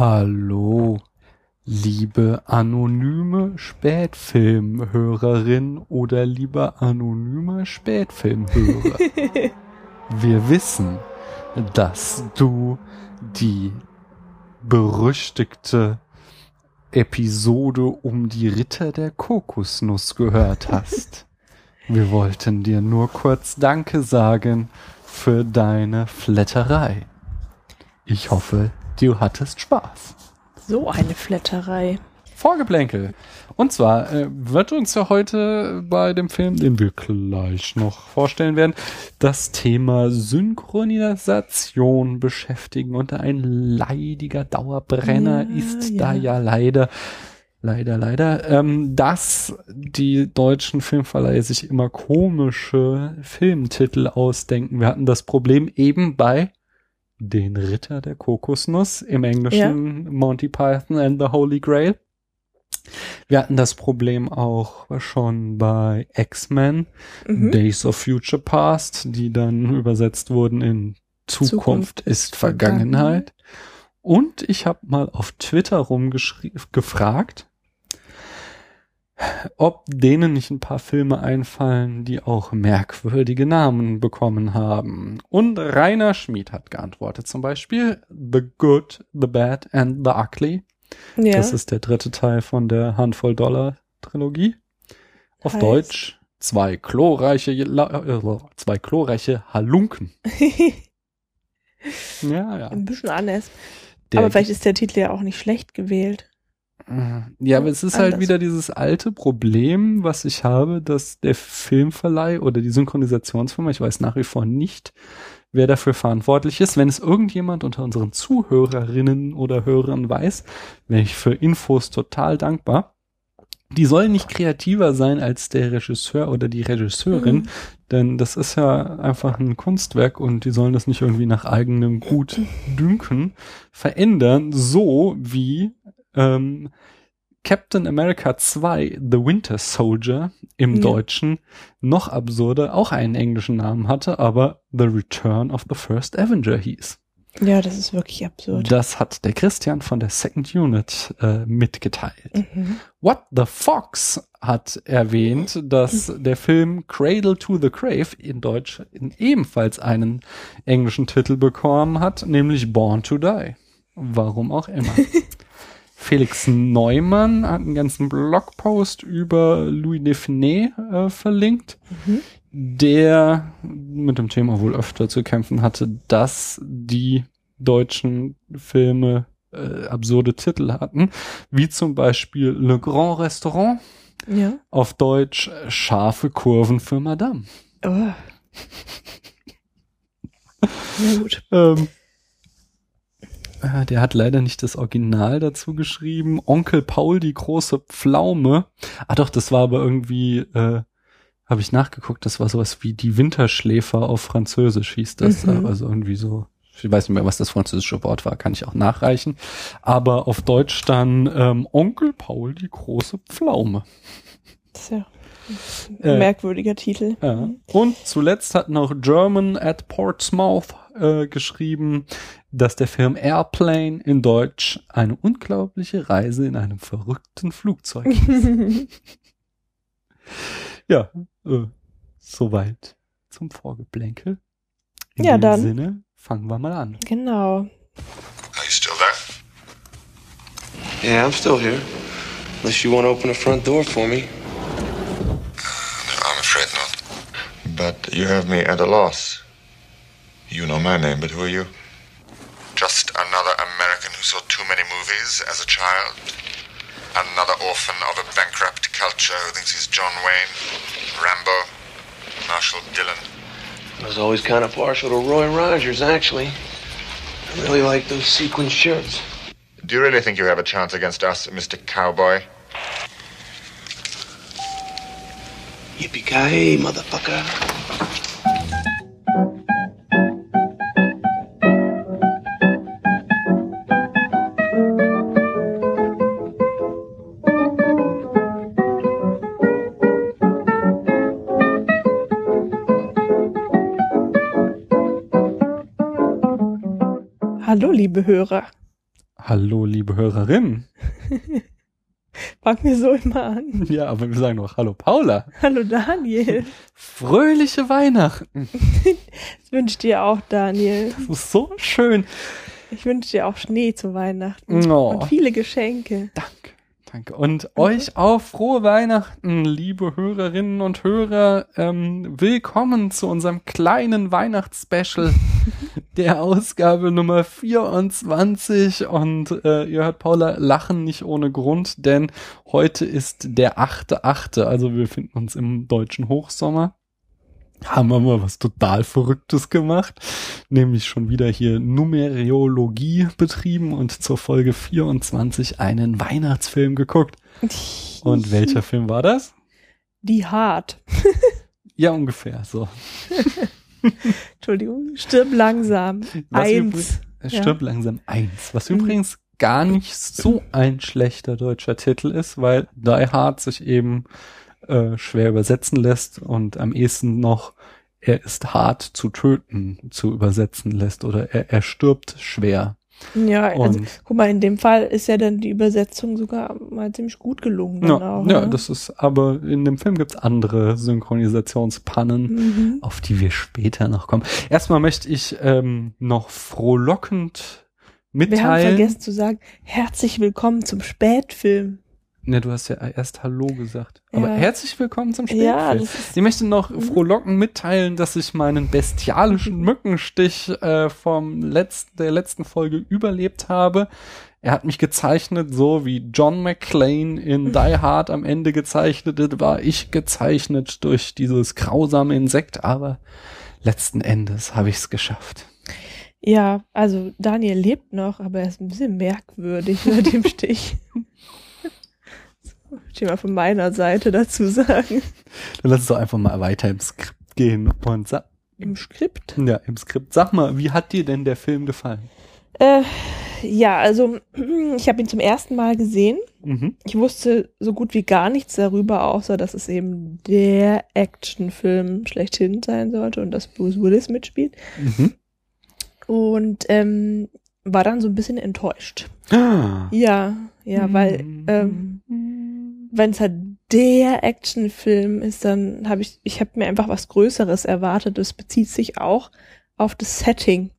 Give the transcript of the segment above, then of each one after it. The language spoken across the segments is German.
Hallo, liebe anonyme Spätfilmhörerin oder lieber anonymer Spätfilmhörer. Wir wissen, dass du die berüchtigte Episode um die Ritter der Kokosnuss gehört hast. Wir wollten dir nur kurz Danke sagen für deine Flatterei. Ich hoffe, du hattest Spaß. So eine Flatterei. Vorgeplänkel. Und zwar äh, wird uns ja heute bei dem Film, den wir gleich noch vorstellen werden, das Thema Synchronisation beschäftigen. Und ein leidiger Dauerbrenner Ja, ist ja. da ja leider, leider, leider, ähm, dass die deutschen Filmverleihe sich immer komische Filmtitel ausdenken. Wir hatten das Problem eben bei den Ritter der Kokosnuss, im Englischen Monty Python and the Holy Grail. Wir hatten das Problem auch schon bei X-Men, Mhm. Days of Future Past, die dann übersetzt wurden in Zukunft, Zukunft ist Vergangenheit. Und ich habe mal auf Twitter rumgefragt, ob denen nicht ein paar Filme einfallen, die auch merkwürdige Namen bekommen haben. Und Rainer Schmid hat geantwortet, zum Beispiel The Good, The Bad and The Ugly. Ja. Das ist der dritte Teil von der Handvoll Dollar Trilogie. Auf Heißt? Deutsch zwei chlorreiche, äh, zwei chlorreiche Halunken. Ja, ja. Ein bisschen anders. Der- aber vielleicht ist der Titel ja auch nicht schlecht gewählt. Ja, aber es ist halt Anders. wieder dieses alte Problem, was ich habe, dass der Filmverleih oder die Synchronisationsfirma, ich weiß nach wie vor nicht, wer dafür verantwortlich ist. Wenn es irgendjemand unter unseren Zuhörerinnen oder Hörern weiß, wäre ich für Infos total dankbar. Die sollen nicht kreativer sein als der Regisseur oder die Regisseurin, Mhm. denn das ist ja einfach ein Kunstwerk und die sollen das nicht irgendwie nach eigenem Gut dünken, verändern, so wie ähm, Captain America 2, The Winter Soldier im Ja. Deutschen noch absurder, auch einen englischen Namen hatte, aber The Return of the First Avenger hieß. Ja, das ist wirklich absurd. Das hat der Christian von der Second Unit äh, mitgeteilt. Mhm. What the Fox hat erwähnt, dass der Film Cradle to the Grave in Deutsch ebenfalls einen englischen Titel bekommen hat, nämlich Born to Die. Warum auch immer. Felix Neumann hat einen ganzen Blogpost über Louis Define äh, verlinkt, Mhm. der mit dem Thema wohl öfter zu kämpfen hatte, dass die deutschen Filme äh, absurde Titel hatten, wie zum Beispiel Le Grand Restaurant, Ja. auf Deutsch scharfe Kurven für Madame. Oh. Na gut. Ähm, äh, der hat leider nicht das Original dazu geschrieben. Onkel Paul, die große Pflaume. Ah doch, das war aber irgendwie, äh, habe ich nachgeguckt, das war sowas wie die Winterschläfer auf Französisch hieß das. Mhm. Also irgendwie so. Ich weiß nicht mehr, was das französische Wort war, kann ich auch nachreichen. Aber auf Deutsch dann ähm, Onkel Paul, die große Pflaume. Ein Äh, merkwürdiger Titel. Ja. Und zuletzt hat noch German at Portsmouth äh, geschrieben, dass der Film Airplane in Deutsch eine unglaubliche Reise in einem verrückten Flugzeug ist. ja, äh, soweit zum Vorgeplänkel. In Ja, dem dann. Sinne fangen wir mal an. genau. Are you still there? Yeah, I'm still here. Unless you want to open the front door for me. But you have me at a loss. You know my name, but who are you? Just another American who saw too many movies as a child. Another orphan of a bankrupt culture who thinks he's John Wayne, Rambo, Marshall Dillon. I was always kind of partial to Roy Rogers, actually. I really like those sequin shirts. Do you really think you have a chance against us, Mr. Cowboy? Yippee-ki-yay, motherfucker. Hallo, liebe Hörer. Hallo, liebe Hörerin. Fangen wir so immer an. Ja, aber wir sagen noch Hallo, Paula. Hallo Daniel. Fröhliche Weihnachten. Das wünsche ich dir auch, Daniel. Das ist so schön. Ich wünsche dir auch Schnee zu Weihnachten. Oh. Und viele Geschenke. Danke. Danke. Und euch auch frohe Weihnachten, liebe Hörerinnen und Hörer. Ähm, willkommen zu unserem kleinen Weihnachtsspecial der Ausgabe Nummer 24. Und äh, ihr hört Paula lachen nicht ohne Grund, denn heute ist der 8.8., also wir befinden uns im deutschen Hochsommer. Haben wir mal was total Verrücktes gemacht, nämlich schon wieder hier Numerologie betrieben und zur Folge 24 einen Weihnachtsfilm geguckt. Und welcher Film war das? Die Hart. Ja, ungefähr so. Entschuldigung. Stirb langsam. Was Eins. Es stirbt langsam eins, was übrigens gar nicht so ein schlechter deutscher Titel ist, weil Die Hard sich eben äh, schwer übersetzen lässt und am ehesten noch er ist hart zu töten zu übersetzen lässt oder er, er stirbt schwer. Ja, also Und- guck mal, in dem Fall ist ja dann die Übersetzung sogar mal ziemlich gut gelungen. Ja, auch, ja, ne? das ist, aber in dem Film gibt's andere Synchronisationspannen, Mhm. auf die wir später noch kommen. Erstmal möchte ich ähm, noch frohlockend Wir haben mitteilen. vergessen zu sagen, herzlich willkommen zum Spätfilm. Ne, du hast ja erst Hallo gesagt. Aber Ja. herzlich willkommen zum Spätfilm. Ja, Ich möchte noch frohlockend mitteilen, dass ich meinen bestialischen Mückenstich äh, vom letzten, der letzten Folge überlebt habe. Er hat mich gezeichnet, so wie John McClane in Die Hard am Ende gezeichnet ist, war ich gezeichnet durch dieses grausame Insekt, aber letzten Endes habe ich es geschafft. ja, also Daniel lebt noch, aber er ist ein bisschen merkwürdig mit dem Stich. Ich mal von meiner Seite dazu sagen. Dann lass uns doch einfach mal weiter im Skript gehen und sag, Im Skript. ja, im Skript. Sag mal, wie hat dir denn der Film gefallen? Äh, ja, also ich habe ihn zum ersten Mal gesehen. Mhm. Ich wusste so gut wie gar nichts darüber, außer dass es eben der Actionfilm schlechthin sein sollte und dass Bruce Willis mitspielt. Mhm. Und ähm, war dann so ein bisschen enttäuscht. Ah. Ja, ja, weil ähm, wenn es halt der Actionfilm ist, dann habe ich, ich habe mir einfach was Größeres erwartet. Das bezieht sich auch auf das Setting.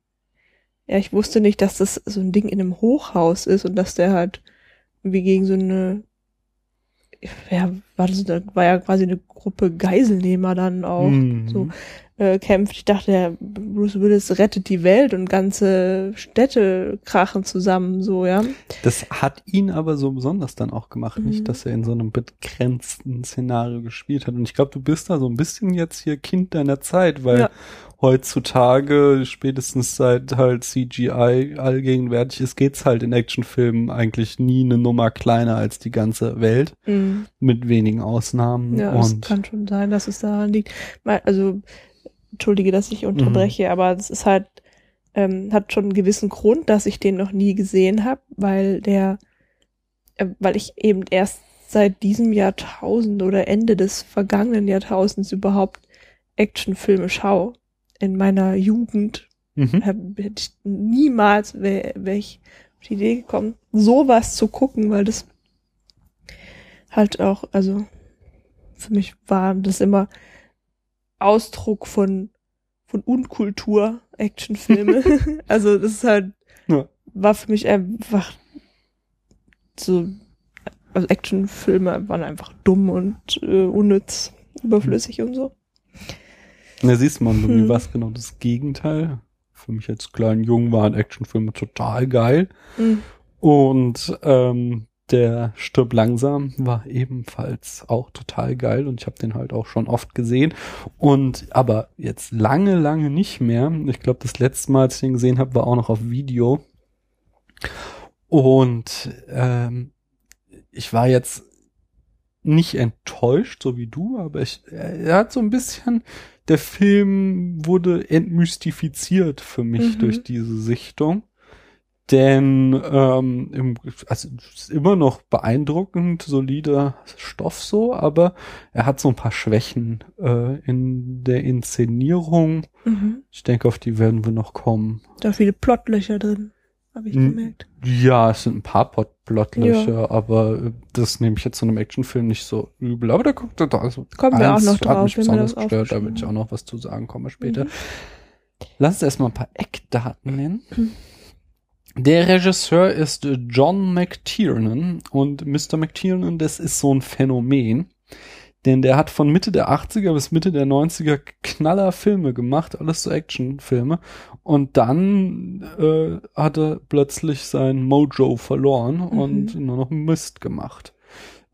Ja, ich wusste nicht, dass das so ein Ding in einem Hochhaus ist und dass der halt wie gegen so eine, ja, war das, da war ja quasi eine Gruppe Geiselnehmer dann auch Mhm. so äh, kämpft. Ich dachte, der Bruce Willis rettet die Welt und ganze Städte krachen zusammen, so, ja. Das hat ihn aber so besonders dann auch gemacht, Mhm. nicht, dass er in so einem begrenzten Szenario gespielt hat. Und ich glaube, du bist da so ein bisschen jetzt hier Kind deiner Zeit, weil Ja. heutzutage, spätestens seit halt CGI allgegenwärtig ist, geht's halt in Actionfilmen eigentlich nie eine Nummer kleiner als die ganze Welt, Mhm. mit wenigen Ausnahmen. Ja, das Und kann schon sein, dass es daran liegt. Also, entschuldige, dass ich unterbreche, aber es ist halt, ähm, hat schon einen gewissen Grund, dass ich den noch nie gesehen habe, weil der, äh, weil ich eben erst seit diesem Jahrtausend oder Ende des vergangenen Jahrtausends überhaupt Actionfilme schaue. In meiner Jugend mhm. hab, hätte ich niemals wäre wär ich auf die Idee gekommen, sowas zu gucken, weil das halt auch, also für mich war das immer Ausdruck von von Unkultur Actionfilme. also das ist halt Ja. war für mich einfach so also Actionfilme waren einfach dumm und äh, unnütz, überflüssig und so. Da siehst du mal, bei mir Hm. war es genau das Gegenteil. Für mich als kleinen Jungen waren Actionfilme total geil. Mhm. Und ähm, der Stirb langsam war ebenfalls auch total geil und ich habe den halt auch schon oft gesehen. Und aber jetzt lange, lange nicht mehr. Ich glaube, das letzte Mal, als ich den gesehen habe, war auch noch auf Video. Und ähm, ich war jetzt nicht enttäuscht, so wie du, aber ich, er hat so ein bisschen, der Film wurde entmystifiziert für mich Mhm. durch diese Sichtung. Denn ähm, im, also es ist immer noch beeindruckend, solider Stoff so, aber er hat so ein paar Schwächen äh, in der Inszenierung. Mhm. Ich denke, auf die werden wir noch kommen. Da viele Plotlöcher drin. habe ich gemerkt. Ja, es sind ein paar Plot- Plotlöcher, Ja. aber äh, das nehme ich jetzt zu einem Actionfilm nicht so übel. Aber da guckt er da. Also Kommen wir auch noch Hat drauf, mich wenn wir besonders gestört, da will ich auch noch was zu sagen, kommen wir später. Mhm. Lass uns erstmal ein paar Eckdaten nennen. Der Regisseur ist John McTiernan und Mr. McTiernan, das ist so ein Phänomen. Denn der hat von Mitte der 80er bis Mitte der 90er Knaller Filme gemacht, alles so Actionfilme. Und dann äh, hat er plötzlich sein Mojo verloren und nur noch Mist gemacht.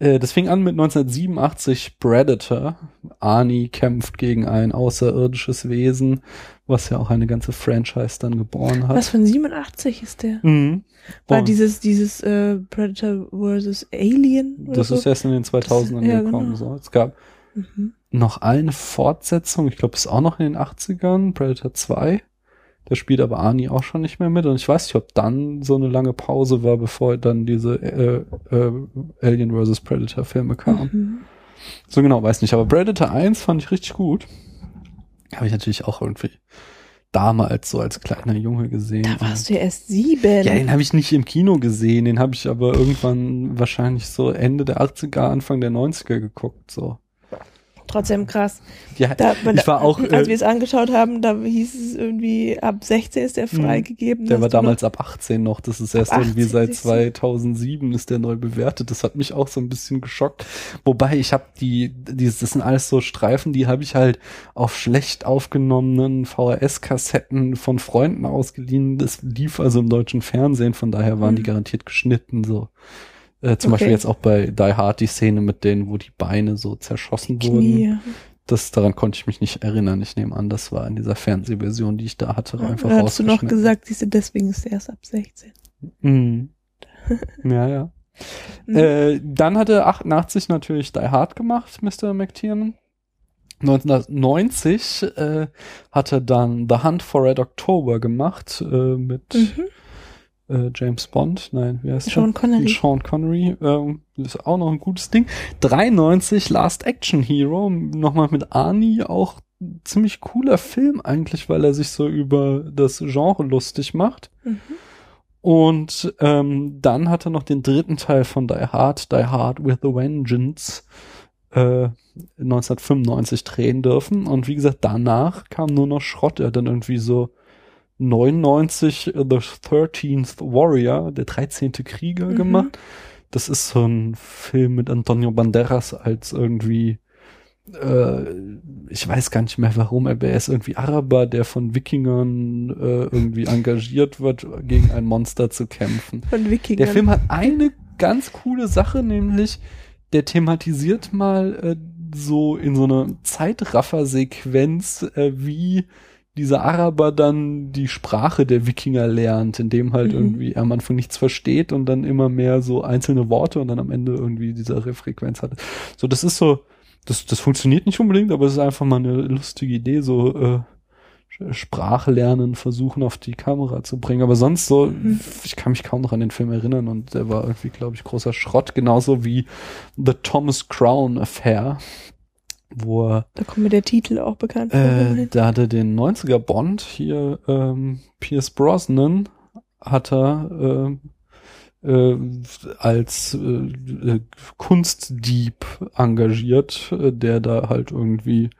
Äh, das fing an mit 1987 Predator. Arnie kämpft gegen ein außerirdisches Wesen, was ja auch eine ganze Franchise dann geboren hat. Was von 87 ist der? Mhm. War Und dieses, dieses äh, Predator vs. Alien? Das so? ist erst in den 2000ern ja, gekommen. genau. So. Es gab Mhm. noch eine Fortsetzung, ich glaube, es ist auch noch in den 80ern, Predator 2. Da spielt aber Arnie auch schon nicht mehr mit. Und ich weiß nicht, ob dann so eine lange Pause war, bevor dann diese äh, äh, Alien vs. Predator Filme kamen. Mhm. So genau, weiß nicht. Aber Predator 1 fand ich richtig gut. Habe ich natürlich auch irgendwie damals so als kleiner Junge gesehen. Da warst du ja erst sieben. ja, den habe ich nicht im Kino gesehen, den habe ich aber irgendwann wahrscheinlich so Ende der 80er, Anfang der 90er geguckt. So. Trotzdem krass. Ja, Da, ich war auch, als wir äh, es angeschaut haben, da hieß es irgendwie, ab 16 ist der freigegeben. der war du noch- damals ab 18 noch. Das ist erst irgendwie 18, seit siehst du. 2007 ist der neu bewertet. Das hat mich auch so ein bisschen geschockt. Wobei ich habe die, dieses, das sind alles so Streifen, die habe ich halt auf schlecht aufgenommenen VHS-Kassetten von Freunden ausgeliehen. Das lief also im deutschen Fernsehen, von daher waren Mhm. die garantiert geschnitten so. Äh, zum Okay. Beispiel jetzt auch bei Die Hard die Szene mit denen, wo die Beine so zerschossen wurden. Knie. Das daran konnte ich mich nicht erinnern. Ich nehme an, das war in dieser Fernsehversion, die ich da hatte, einfach Oder hast du noch gesagt, siehst du, deswegen ist er erst ab 16. Mhm. ja, ja. Mhm. Äh, dann hat er 88 natürlich Die Hard gemacht, Mr. McTiernan. 1990 äh, hat er dann The Hunt for Red October gemacht äh, mit Mhm. Äh, James Bond. Nein, wie heißt Sean der? Connery. Sean Connery. Ähm, das ist auch noch ein gutes Ding. 93 Last Action Hero, nochmal mit Arnie, auch ziemlich cooler Film eigentlich, weil er sich so über das Genre lustig macht. Mhm. Und ähm, dann hat er noch den dritten Teil von Die Hard, Die Hard with a Vengeance, äh, 1995 drehen dürfen. Und wie gesagt, danach kam nur noch Schrott. Er hat dann irgendwie so 99 äh, The 13th Warrior, der 13. Krieger Mhm. gemacht. Das ist so ein Film mit Antonio Banderas als irgendwie äh, ich weiß gar nicht mehr warum, aber er ist irgendwie Araber, der von Wikingern äh, irgendwie engagiert wird, gegen ein Monster zu kämpfen. Von Wikingern. Der Film hat eine ganz coole Sache, nämlich der thematisiert mal äh, so in so einer Zeitraffer-Sequenz, äh, wie dieser Araber dann die Sprache der Wikinger lernt, indem halt Mhm. irgendwie er am Anfang nichts versteht und dann immer mehr so einzelne Worte und dann am Ende irgendwie diese Refrequenz hat. So, das ist so, das, das funktioniert nicht unbedingt, aber es ist einfach mal eine lustige Idee, so äh, Sprache lernen, versuchen auf die Kamera zu bringen. Aber sonst so, Mhm. ich kann mich kaum noch an den Film erinnern und der war irgendwie, glaube ich, großer Schrott, genauso wie The Thomas Crown Affair, wo er Da kommt mir der Titel auch bekannt vor. äh, da hatte den 90er Bond hier, ähm, Pierce Brosnan, hat er äh, äh, als äh, äh, Kunstdieb engagiert, äh, der da halt irgendwie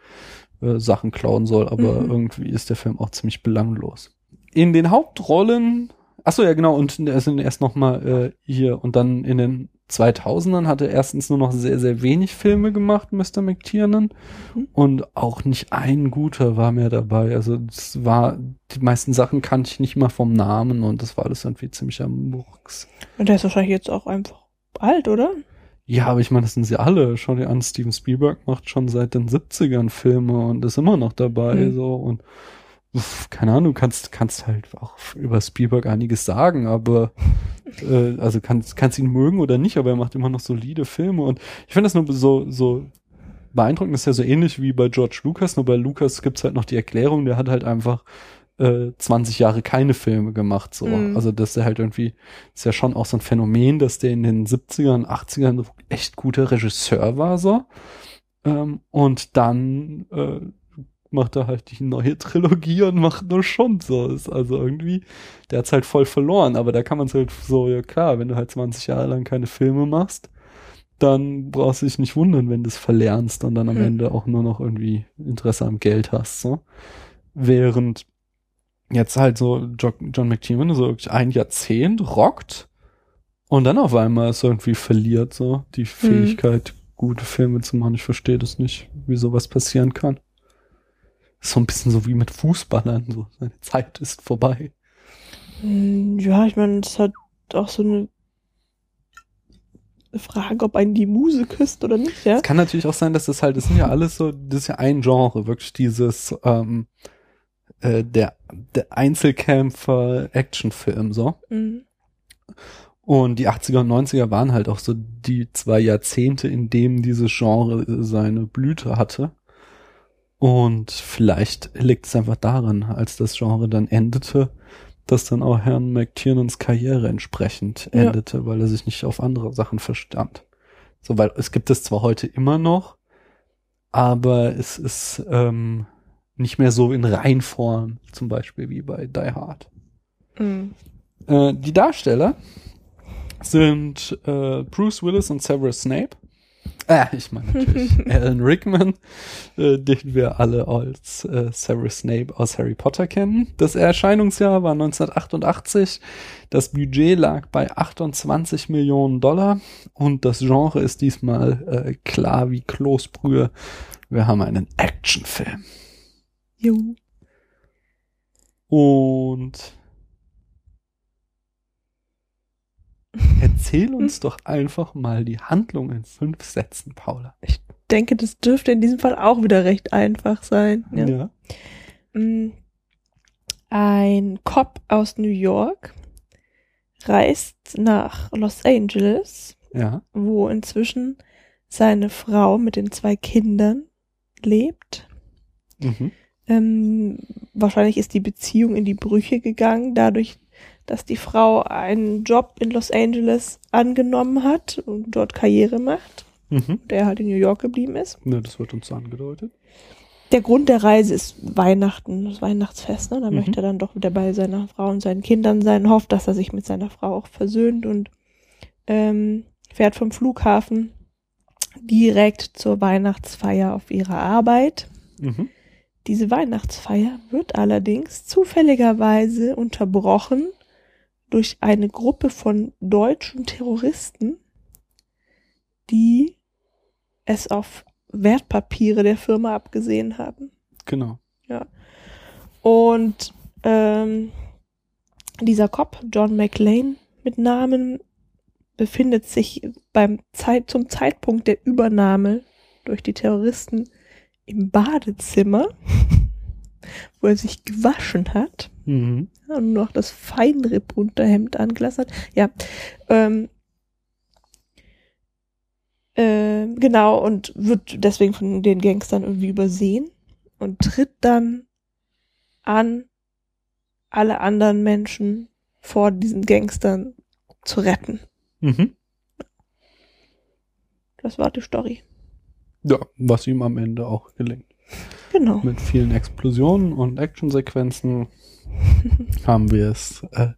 äh, Sachen klauen soll, aber Mhm. irgendwie ist der Film auch ziemlich belanglos. In den Hauptrollen, ach so ja genau, und er sind erst noch mal äh, hier und dann in den 2000ern hat er erstens nur noch sehr, sehr wenig Filme gemacht, Mr. McTiernan. Mhm. Und auch nicht ein guter war mehr dabei. Also es war, die meisten Sachen kannte ich nicht mal vom Namen und das war alles irgendwie ziemlich am Murks. Und der ist wahrscheinlich jetzt auch einfach alt, oder? Ja, aber ich meine, das sind sie alle. Schau dir an, Steven Spielberg macht schon seit den 70ern Filme und ist immer noch dabei, Mhm. so und keine Ahnung, kannst, kannst halt auch über Spielberg einiges sagen, aber äh, also kannst, kannst ihn mögen oder nicht, aber er macht immer noch solide Filme und ich finde das nur so, so beeindruckend, das ist ja so ähnlich wie bei George Lucas, nur bei Lucas gibt's halt noch die Erklärung, der hat halt einfach äh, 20 Jahre keine Filme gemacht, so. Mhm. Also, dass er halt irgendwie, ist ja schon auch so ein Phänomen, dass der in den 70ern, 80ern echt guter Regisseur war, so. Ähm, und dann äh, macht er halt die neue Trilogie und macht nur schon so. Ist also irgendwie, der hat's halt voll verloren, aber da kann man es halt so, ja klar, wenn du halt 20 Jahre lang keine Filme machst, dann brauchst du dich nicht wundern, wenn du es verlernst und dann am Hm. Ende auch nur noch irgendwie Interesse am Geld hast, so. Während jetzt halt so Jo- John McTiernan so wirklich ein Jahrzehnt rockt und dann auf einmal es irgendwie verliert, so die Fähigkeit, gute Filme zu machen. Ich verstehe das nicht, wie sowas passieren kann. So ein bisschen so wie mit Fußballern, so seine Zeit ist vorbei. Hm, Ja, ich meine, es hat auch so eine Frage, ob einen die Muse küsst oder nicht, ja? Es kann natürlich auch sein, dass das halt, das sind ja alles so, das ist ja ein Genre, wirklich dieses, ähm, äh, der, der Einzelkämpfer Actionfilm, so. Mhm. Und die 80er und 90er waren halt auch so die zwei Jahrzehnte, in denen dieses Genre seine Blüte hatte. Und vielleicht liegt es einfach daran, als das Genre dann endete, dass dann auch Herrn McTiernans Karriere entsprechend Ja. endete, weil er sich nicht auf andere Sachen verstand. So, weil es gibt es zwar heute immer noch, aber es ist ähm, nicht mehr so in Reinform, zum Beispiel wie bei Die Hard. Mhm. Äh, die Darsteller sind äh, Bruce Willis und Severus Snape. Äh, ich meine natürlich Alan Rickman, äh, den wir alle als äh, Severus Snape aus Harry Potter kennen. Das Erscheinungsjahr war 1988. Das Budget lag bei 28 Millionen Dollar und das Genre ist diesmal äh, klar wie Kloßbrühe. Wir haben einen Actionfilm. Jo. Und erzähl uns doch einfach mal die Handlung in fünf Sätzen, Paula. denke, das dürfte in diesem Fall auch wieder recht einfach sein. Ja. Ja. Mm. Ein Cop aus New York reist nach Los Angeles, Ja. wo inzwischen seine Frau mit den zwei Kindern lebt. Mhm. Ähm, wahrscheinlich ist die Beziehung in die Brüche gegangen, dadurch, dass die Frau einen Job in Los Angeles angenommen hat und dort Karriere macht, Mhm. der halt in New York geblieben ist. Ja, das wird uns angedeutet. Der Grund der Reise ist Weihnachten, das Weihnachtsfest, ne? Da Mhm. möchte er dann doch wieder bei seiner Frau und seinen Kindern sein, hofft, dass er sich mit seiner Frau auch versöhnt und ähm, fährt vom Flughafen direkt zur Weihnachtsfeier auf ihrer Arbeit. Mhm. Diese Weihnachtsfeier wird allerdings zufälligerweise unterbrochen durch eine Gruppe von deutschen Terroristen, die es auf Wertpapiere der Firma abgesehen haben. Genau. Und ähm, dieser Cop, John McLean mit Namen, befindet sich beim Zeit, zum Zeitpunkt der Übernahme durch die Terroristen im Badezimmer, wo er sich gewaschen hat Mhm. und nur noch das Feinripp-Unterhemd angelassen hat. Ja, ähm, ähm, genau, und wird deswegen von den Gangstern irgendwie übersehen und tritt dann an, alle anderen Menschen vor diesen Gangstern zu retten. Mhm. Das war die Story. Ja, was ihm am Ende auch gelingt. Genau. Mit vielen Explosionen und Actionsequenzen haben wir es äh,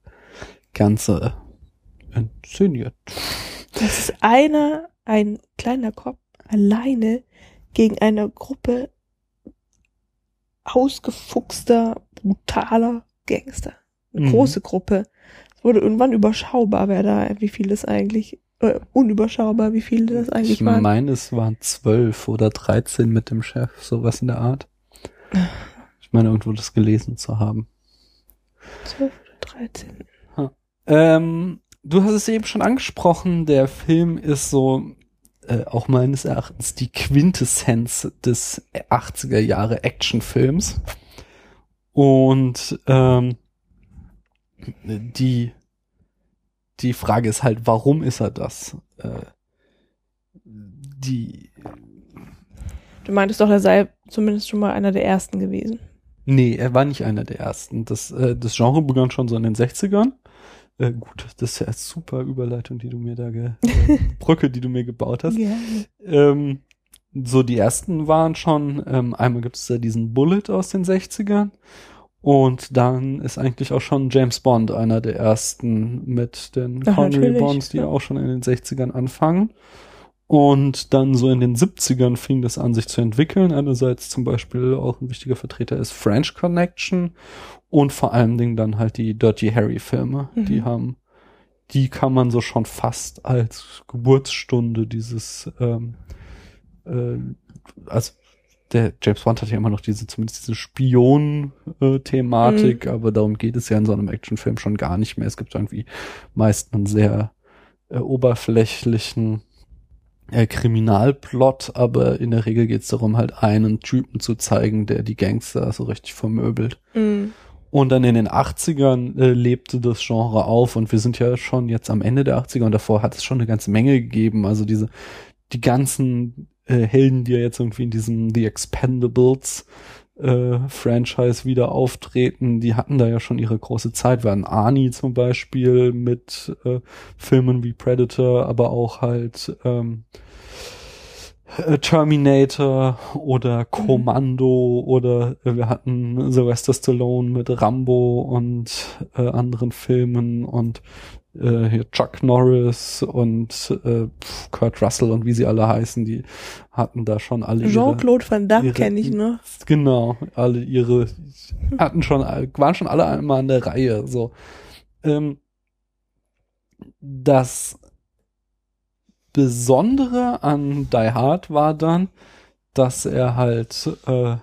Ganze inszeniert. Das ist einer, ein kleiner Kopf, alleine gegen eine Gruppe ausgefuchster, brutaler Gangster. Eine Mhm. große Gruppe. Es wurde irgendwann überschaubar, wer da, wie viel das eigentlich, äh, unüberschaubar, wie viele das eigentlich Ich waren. meine, es waren zwölf oder dreizehn mit dem Chef, sowas in der Art. Ich meine, irgendwo das gelesen zu haben. 12 oder 13. Ähm, du hast es eben schon angesprochen, der Film ist so äh, auch meines Erachtens die Quintessenz des 80er Jahre Actionfilms. Und ähm, die, die Frage ist halt, warum ist er das? Äh, die, Du meintest doch, er sei zumindest schon mal einer der ersten gewesen. nee, er war nicht einer der ersten. Das, äh, das Genre begann schon so in den 60ern. Äh, gut, das ist ja eine super Überleitung, die du mir da, ge äh, Brücke, die du mir gebaut hast. Ja. Ähm, so die ersten waren schon, ähm, einmal gibt es da diesen Bullet aus den 60ern und dann ist eigentlich auch schon James Bond einer der ersten mit den Ach, Connery Bonds, die ja. auch schon in den 60ern anfangen. Und dann so in den 70ern fing das an, sich zu entwickeln. Einerseits zum Beispiel auch ein wichtiger Vertreter ist French Connection und vor allen Dingen dann halt die Dirty Harry Filme. Mhm. Die haben, die kann man so schon fast als Geburtsstunde dieses, ähm, äh, also der James Bond hat ja immer noch diese, zumindest diese Spion-Thematik, aber darum geht es ja in so einem Actionfilm schon gar nicht mehr. Es gibt irgendwie meist einen sehr äh, oberflächlichen äh, Kriminalplot, aber in der Regel geht es darum, halt einen Typen zu zeigen, der die Gangster so richtig vermöbelt. Mhm. Und dann in den 80ern äh, lebte das Genre auf und wir sind ja schon jetzt am Ende der 80er und davor hat es schon eine ganze Menge gegeben. Also diese, die ganzen äh, Helden, die ja jetzt irgendwie in diesem The Expendables äh, Franchise wieder auftreten, die hatten da ja schon ihre große Zeit. Wir hatten Arnie zum Beispiel mit äh, Filmen wie Predator, aber auch halt ähm, äh, Terminator oder Kommando oder äh, wir hatten Sylvester Stallone mit Rambo und äh, anderen Filmen und äh, hier Chuck Norris und äh, Kurt Russell und wie sie alle heißen, die hatten da schon alle ihre, Jean-Claude Van Damme kenne ich noch. genau, alle ihre hatten schon waren schon alle einmal an der Reihe so ähm, das Besondere an Die Hard war dann, dass er halt äh,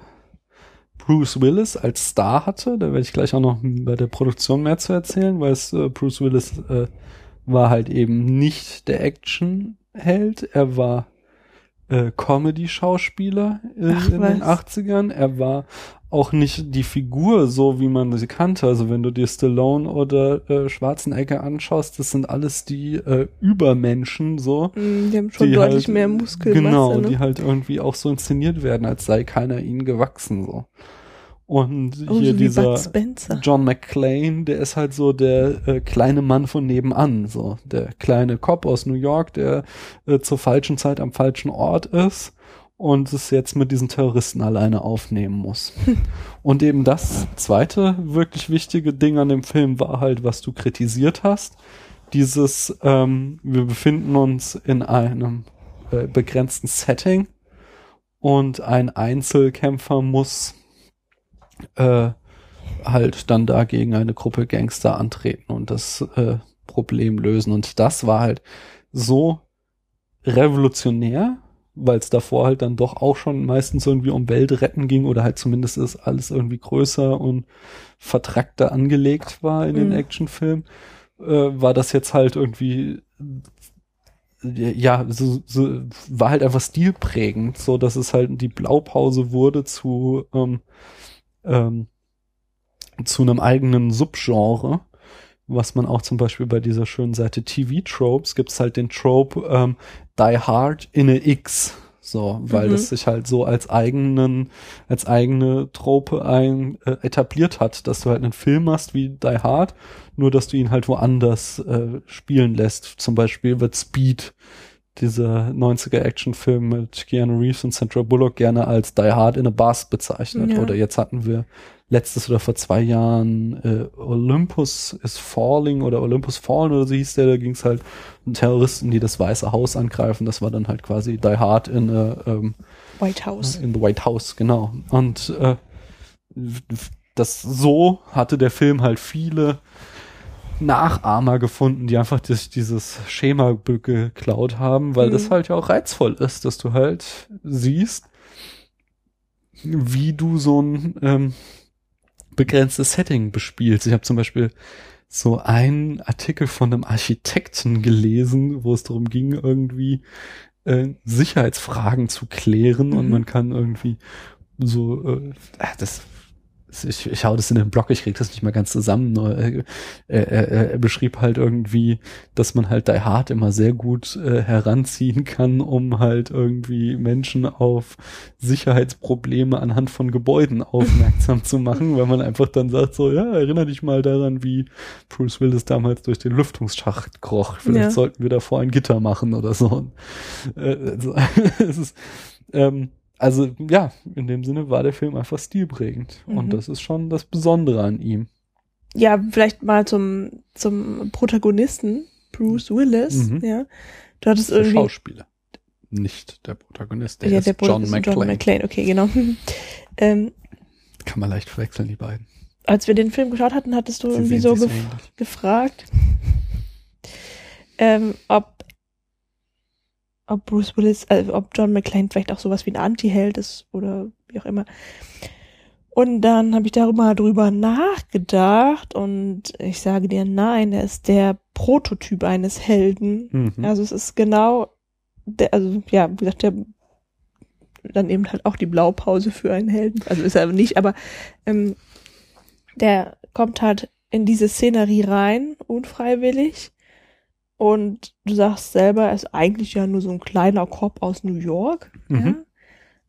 Bruce Willis als Star hatte. Da werde ich gleich auch noch bei der Produktion mehr zu erzählen, weil es äh, Bruce Willis äh, war halt eben nicht der Actionheld. Er war äh, Comedy-Schauspieler in, Ach, in den was. 80ern. Er war auch nicht die Figur so, wie man sie kannte. Also wenn du dir Stallone oder äh, Schwarzenegger anschaust, das sind alles die äh, Übermenschen so. Mhm, die haben schon die deutlich halt, mehr Muskelmasse. Genau, ne? die halt irgendwie auch so inszeniert werden, als sei keiner ihnen gewachsen so. Und oh, hier so dieser. John McClane, der ist halt so der äh, kleine Mann von nebenan, so der kleine Cop aus New York, der äh, zur falschen Zeit am falschen Ort ist und es jetzt mit diesen Terroristen alleine aufnehmen muss. und eben das zweite wirklich wichtige Ding an dem Film war halt, was du kritisiert hast, dieses ähm, wir befinden uns in einem äh, begrenzten Setting und ein Einzelkämpfer muss äh, halt dann da gegen eine Gruppe Gangster antreten und das äh, Problem lösen. Und das war halt so revolutionär, weil es davor halt dann doch auch schon meistens irgendwie um Weltretten ging oder halt zumindest ist alles irgendwie größer und vertrackter angelegt war in den Mhm. Actionfilmen, äh, war das jetzt halt irgendwie ja, so, so war halt einfach stilprägend, so dass es halt die Blaupause wurde zu ähm, ähm, zu einem eigenen Subgenre, was man auch zum Beispiel bei dieser schönen Seite TV Tropes gibt's halt den Trope ähm, Die Hard in a X, so, weil Mhm. das sich halt so als eigenen, als eigene Trope ein äh, etabliert hat, dass du halt einen Film hast wie Die Hard, nur dass du ihn halt woanders äh, spielen lässt. Zum Beispiel wird Speed dieser 90er Actionfilm mit Keanu Reeves und Sandra Bullock gerne als Die Hard in a Bus bezeichnet. Ja. Oder jetzt hatten wir letztes oder vor zwei Jahren äh, Olympus is Falling oder Olympus Fallen oder so hieß der, da ging es halt um Terroristen, die das Weiße Haus angreifen. Das war dann halt quasi Die Hard in, a, ähm, White House. in the White House, genau. Und äh, das so hatte der Film halt viele Nachahmer gefunden, die einfach das, dieses Schema geklaut haben, weil Mhm. das halt ja auch reizvoll ist, dass du halt siehst, wie du so ein ähm, begrenztes Setting bespielst. Ich habe zum Beispiel so einen Artikel von einem Architekten gelesen, wo es darum ging, irgendwie äh, Sicherheitsfragen zu klären und Mhm. man kann irgendwie so, äh, ah, das, ich, ich hau das in den Blog, ich krieg das nicht mal ganz zusammen, nur äh, er, er, er beschrieb halt irgendwie, dass man halt Die Hard immer sehr gut äh, heranziehen kann, um halt irgendwie Menschen auf Sicherheitsprobleme anhand von Gebäuden aufmerksam zu machen, weil man einfach dann sagt so, ja, erinnere dich mal daran, wie Bruce Willis damals durch den Lüftungsschacht kroch. Vielleicht Ja. sollten wir davor ein Gitter machen oder so. Und, äh, also, es ist Ähm, also ja, in dem Sinne war der Film einfach stilprägend. Mhm. Und das ist schon das Besondere an ihm. Ja, vielleicht mal zum, zum Protagonisten, Bruce Willis, Mhm. ja. Du hattest Der irgendwie. Schauspieler. Nicht der Protagonist, der ja, ist der John ist McClane. John McClane, okay, genau. ähm, Kann man leicht verwechseln, die beiden. als wir den Film geschaut hatten, hattest du Sie irgendwie so gef ähnlich. gefragt, ähm, ob, ob Bruce Willis, äh, ob John McClane vielleicht auch sowas wie ein Anti-Held ist oder wie auch immer. Und dann habe ich darüber drüber nachgedacht und ich sage dir, nein, er ist der Prototyp eines Helden. Mhm. Also es ist genau, der, also ja, wie gesagt, der dann eben halt auch die Blaupause für einen Helden. Also ist er nicht, aber ähm, der kommt halt in diese Szenerie rein, unfreiwillig. Und du sagst selber, er ist eigentlich ja nur so ein kleiner Cop aus New York. Ja? Mhm.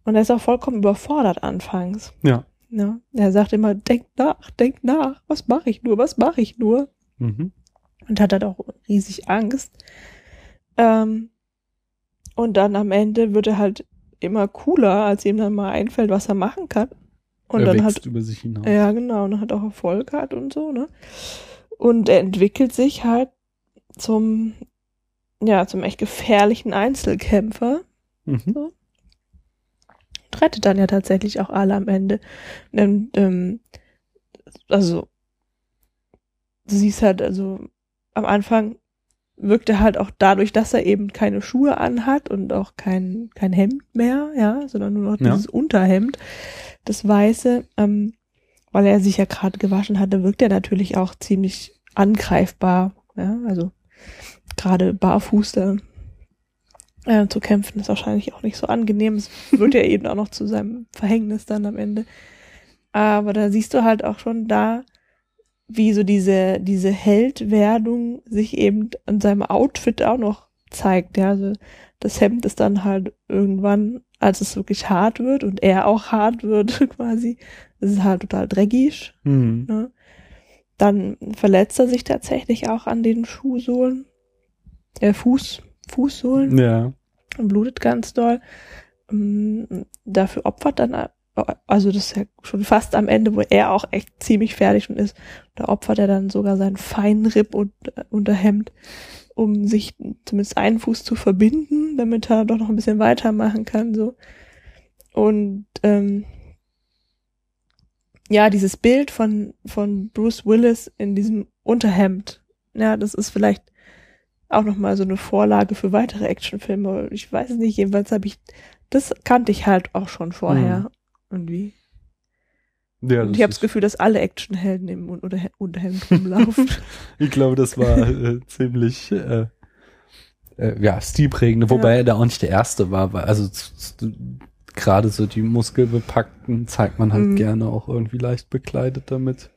Und er ist auch vollkommen überfordert anfangs. Ja. Ja? Er sagt immer, denk nach, denk nach, was mache ich nur, was mache ich nur? Mhm. und hat halt auch riesig Angst. Ähm, und dann am Ende wird er halt immer cooler, als ihm dann mal einfällt, was er machen kann. Und er dann hat, über sich hinaus. ja genau, und dann hat auch Erfolg hat und so, ne? Und er entwickelt sich halt zum, ja, zum echt gefährlichen Einzelkämpfer Mhm. und rettet dann ja tatsächlich auch alle am Ende. Und, ähm, also, du siehst halt, also am Anfang wirkt er halt auch dadurch, dass er eben keine Schuhe anhat und auch kein, kein Hemd mehr, ja, sondern nur noch Ja. dieses Unterhemd, das Weiße, ähm, weil er sich ja gerade gewaschen hatte, wirkt er natürlich auch ziemlich angreifbar, ja, also gerade barfuß da äh, zu kämpfen ist wahrscheinlich auch nicht so angenehm. Es wird ja eben auch noch zu seinem Verhängnis dann am Ende. Aber da siehst du halt auch schon da, wie so diese, diese Heldwerdung sich eben an seinem Outfit auch noch zeigt. Ja, also das Hemd ist dann halt irgendwann, als es wirklich hart wird und er auch hart wird quasi, ist halt total dreckig. Mhm. Ne? Dann verletzt er sich tatsächlich auch an den Schuhsohlen, äh, Fuß, Fußsohlen Ja. und blutet ganz doll. Ähm, Dafür opfert dann, also das ist ja schon fast am Ende, wo er auch echt ziemlich fertig schon ist, da opfert er dann sogar sein Feinripp und äh, Unterhemd, um sich zumindest einen Fuß zu verbinden, damit er doch noch ein bisschen weitermachen kann, so. Und ähm, ja, dieses Bild von, von Bruce Willis in diesem Unterhemd, ja, das ist vielleicht auch nochmal so eine Vorlage für weitere Actionfilme. Ich weiß es nicht, jedenfalls habe ich, das kannte ich halt auch schon vorher. Irgendwie. ja Und ich habe das Gefühl, dass alle Actionhelden im Un- Unterhe- Unterhemd rumlaufen. Ich glaube, das war äh, ziemlich äh, äh, ja, stilprägende, wobei Ja. er da auch nicht der Erste war, weil also gerade so die Muskelbepackten zeigt man halt Mhm. gerne auch irgendwie leicht bekleidet damit.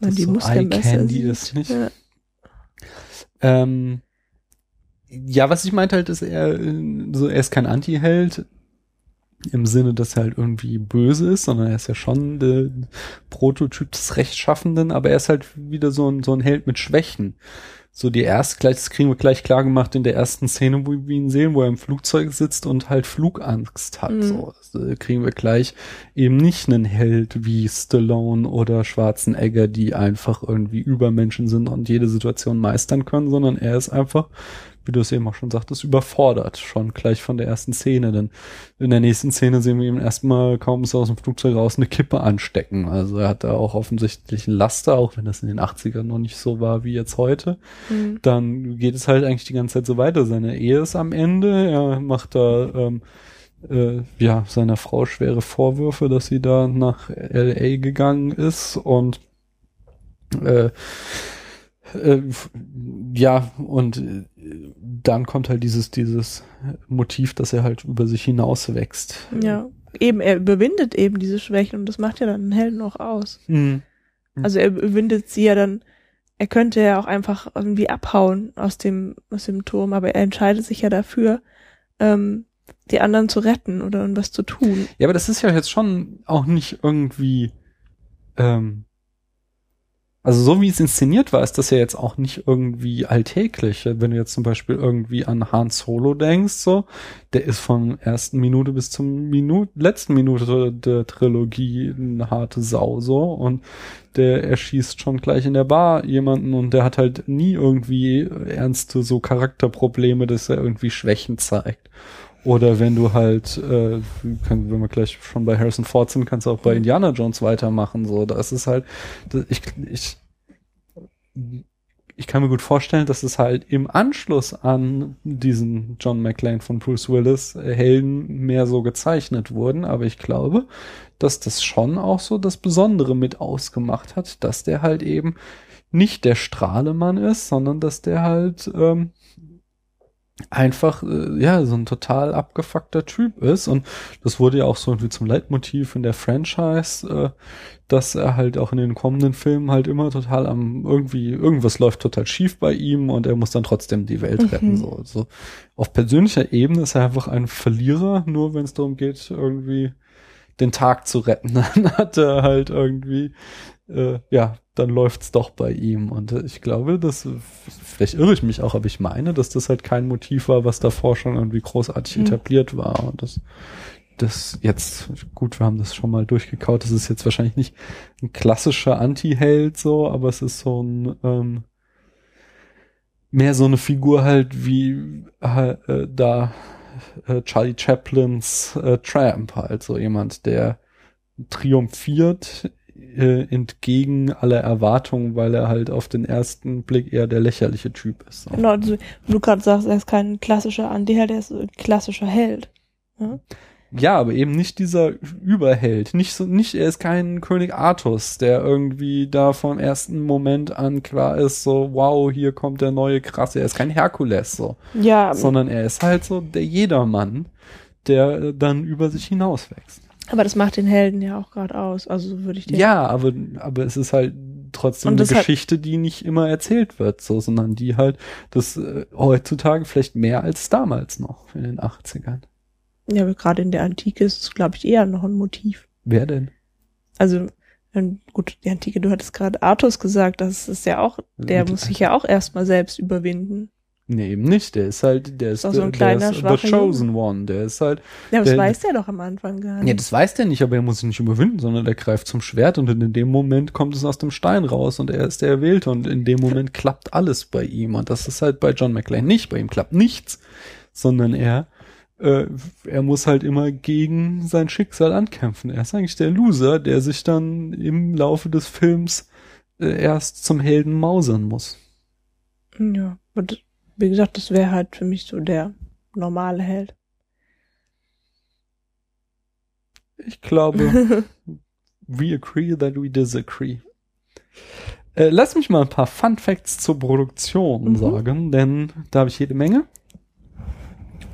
Weil Das die so Muskeln besser Eye-Candy sind. ist nicht. Ja. Ähm, ja, was ich meinte halt, ist er so, er ist kein Anti-Held im Sinne, dass er halt irgendwie böse ist, sondern er ist ja schon der Prototyp des Rechtschaffenden, aber er ist halt wieder so ein, so ein Held mit Schwächen. So die erste, gleich, das kriegen wir gleich klar gemacht in der ersten Szene, wo wir ihn sehen, wo er im Flugzeug sitzt und halt Flugangst hat. Mhm. So, das, äh, kriegen wir gleich eben nicht einen Held wie Stallone oder Schwarzenegger, die einfach irgendwie Übermenschen sind und jede Situation meistern können, sondern er ist einfach, wie du es eben auch schon sagtest, überfordert, schon gleich von der ersten Szene. Denn in der nächsten Szene sehen wir ihn erstmal, kaum ist er aus dem Flugzeug raus, eine Kippe anstecken. Also er hat da auch offensichtlich einen Laster, auch wenn das in den 80ern noch nicht so war wie jetzt heute Mhm. dann geht es halt eigentlich die ganze Zeit so weiter. Seine Ehe ist am Ende, er macht da ähm, äh, ja seiner Frau schwere Vorwürfe, dass sie da nach LA gegangen ist und äh, äh, ja und äh, dann kommt halt dieses dieses Motiv, dass er halt über sich hinaus wächst. ja. Eben, er überwindet eben diese Schwächen und das macht ja dann einen Helden auch aus. Mhm. Also er überwindet sie ja dann, er könnte ja auch einfach irgendwie abhauen aus dem, aus dem Turm, aber er entscheidet sich ja dafür, ähm, die anderen zu retten oder irgendwas zu tun. Ja, aber das ist ja jetzt schon auch nicht irgendwie, ähm, also so wie es inszeniert war, ist das ja jetzt auch nicht irgendwie alltäglich. Wenn du jetzt zum Beispiel irgendwie an Han Solo denkst, so, der ist von ersten Minute bis zum Minute, letzten Minute der Trilogie eine harte Sau, so, und der erschießt schon gleich in der Bar jemanden und der hat halt nie irgendwie ernste so Charakterprobleme, dass er irgendwie Schwächen zeigt. Oder wenn du halt, äh, wenn wir gleich schon bei Harrison Ford sind, kannst du auch bei mhm. Indiana Jones weitermachen. So, da ist halt, ich, ich, ich kann mir gut vorstellen, dass es halt im Anschluss an diesen John McClane von Bruce Willis äh, Helden mehr so gezeichnet wurden. Aber ich glaube, dass das schon auch so das Besondere mit ausgemacht hat, dass der halt eben nicht der Strahlemann ist, sondern dass der halt ähm, einfach äh, ja so ein total abgefuckter Typ ist. Und das wurde ja auch so irgendwie zum Leitmotiv in der Franchise, äh, dass er halt auch in den kommenden Filmen halt immer total am irgendwie irgendwas läuft total schief bei ihm und er muss dann trotzdem die Welt mhm. retten so also auf persönlicher Ebene ist er einfach ein Verlierer, nur wenn es darum geht irgendwie den Tag zu retten, dann hat er halt irgendwie äh, ja, dann läuft's doch bei ihm. Und äh, ich glaube, dass, vielleicht irre ich mich auch, aber ich meine, dass das halt kein Motiv war, was davor schon irgendwie großartig mhm. etabliert war. Und das, das jetzt, gut, wir haben das schon mal durchgekaut, das ist jetzt wahrscheinlich nicht ein klassischer Anti-Held so, aber es ist so ein, ähm, mehr so eine Figur halt wie äh, da äh, Charlie Chaplins äh, Tramp, halt so jemand, der triumphiert äh, entgegen aller Erwartungen, weil er halt auf den ersten Blick eher der lächerliche Typ ist. Genau, also, du gerade sagst, er ist kein klassischer Anti-Held, er ist ein klassischer Held. Ja? ja, aber eben nicht dieser Überheld. Nicht so, nicht, er ist kein König Artus, der irgendwie da vom ersten Moment an klar ist, so, wow, hier kommt der neue krasse, er ist kein Herkules, so. Ja. Sondern er ist halt so der Jedermann, der dann über sich hinauswächst. Aber das macht den Helden ja auch gerade aus. Also würde ich dir. Ja, aber, aber es ist halt trotzdem eine Geschichte, die nicht immer erzählt wird, so, sondern die halt das äh, heutzutage vielleicht mehr als damals noch in den 80ern. Ja, aber gerade in der Antike ist es, glaube ich, eher noch ein Motiv. Wer denn? Also, gut, die Antike, du hattest gerade Artus gesagt, das ist ja auch, der muss sich ja auch erstmal selbst überwinden. Nee, eben nicht. Der ist halt, der ist, ist so ein kleiner, der ist the chosen Junge. one. Der ist halt. Ja, das der, weiß der doch am Anfang gar nicht. Ja, das weiß der nicht, aber er muss sich nicht überwinden, sondern er greift zum Schwert und in dem Moment kommt es aus dem Stein raus und er ist der Erwählte und in dem Moment klappt alles bei ihm und das ist halt bei John McClane nicht. Bei ihm klappt nichts, sondern er, äh, er muss halt immer gegen sein Schicksal ankämpfen. Er ist eigentlich der Loser, der sich dann im Laufe des Films äh, erst zum Helden mausern muss. Ja, und wie gesagt, das wäre halt für mich so der normale Held. Ich glaube, we agree that we disagree. Äh, lass mich mal ein paar Fun Facts zur Produktion mhm. sagen, denn da habe ich jede Menge.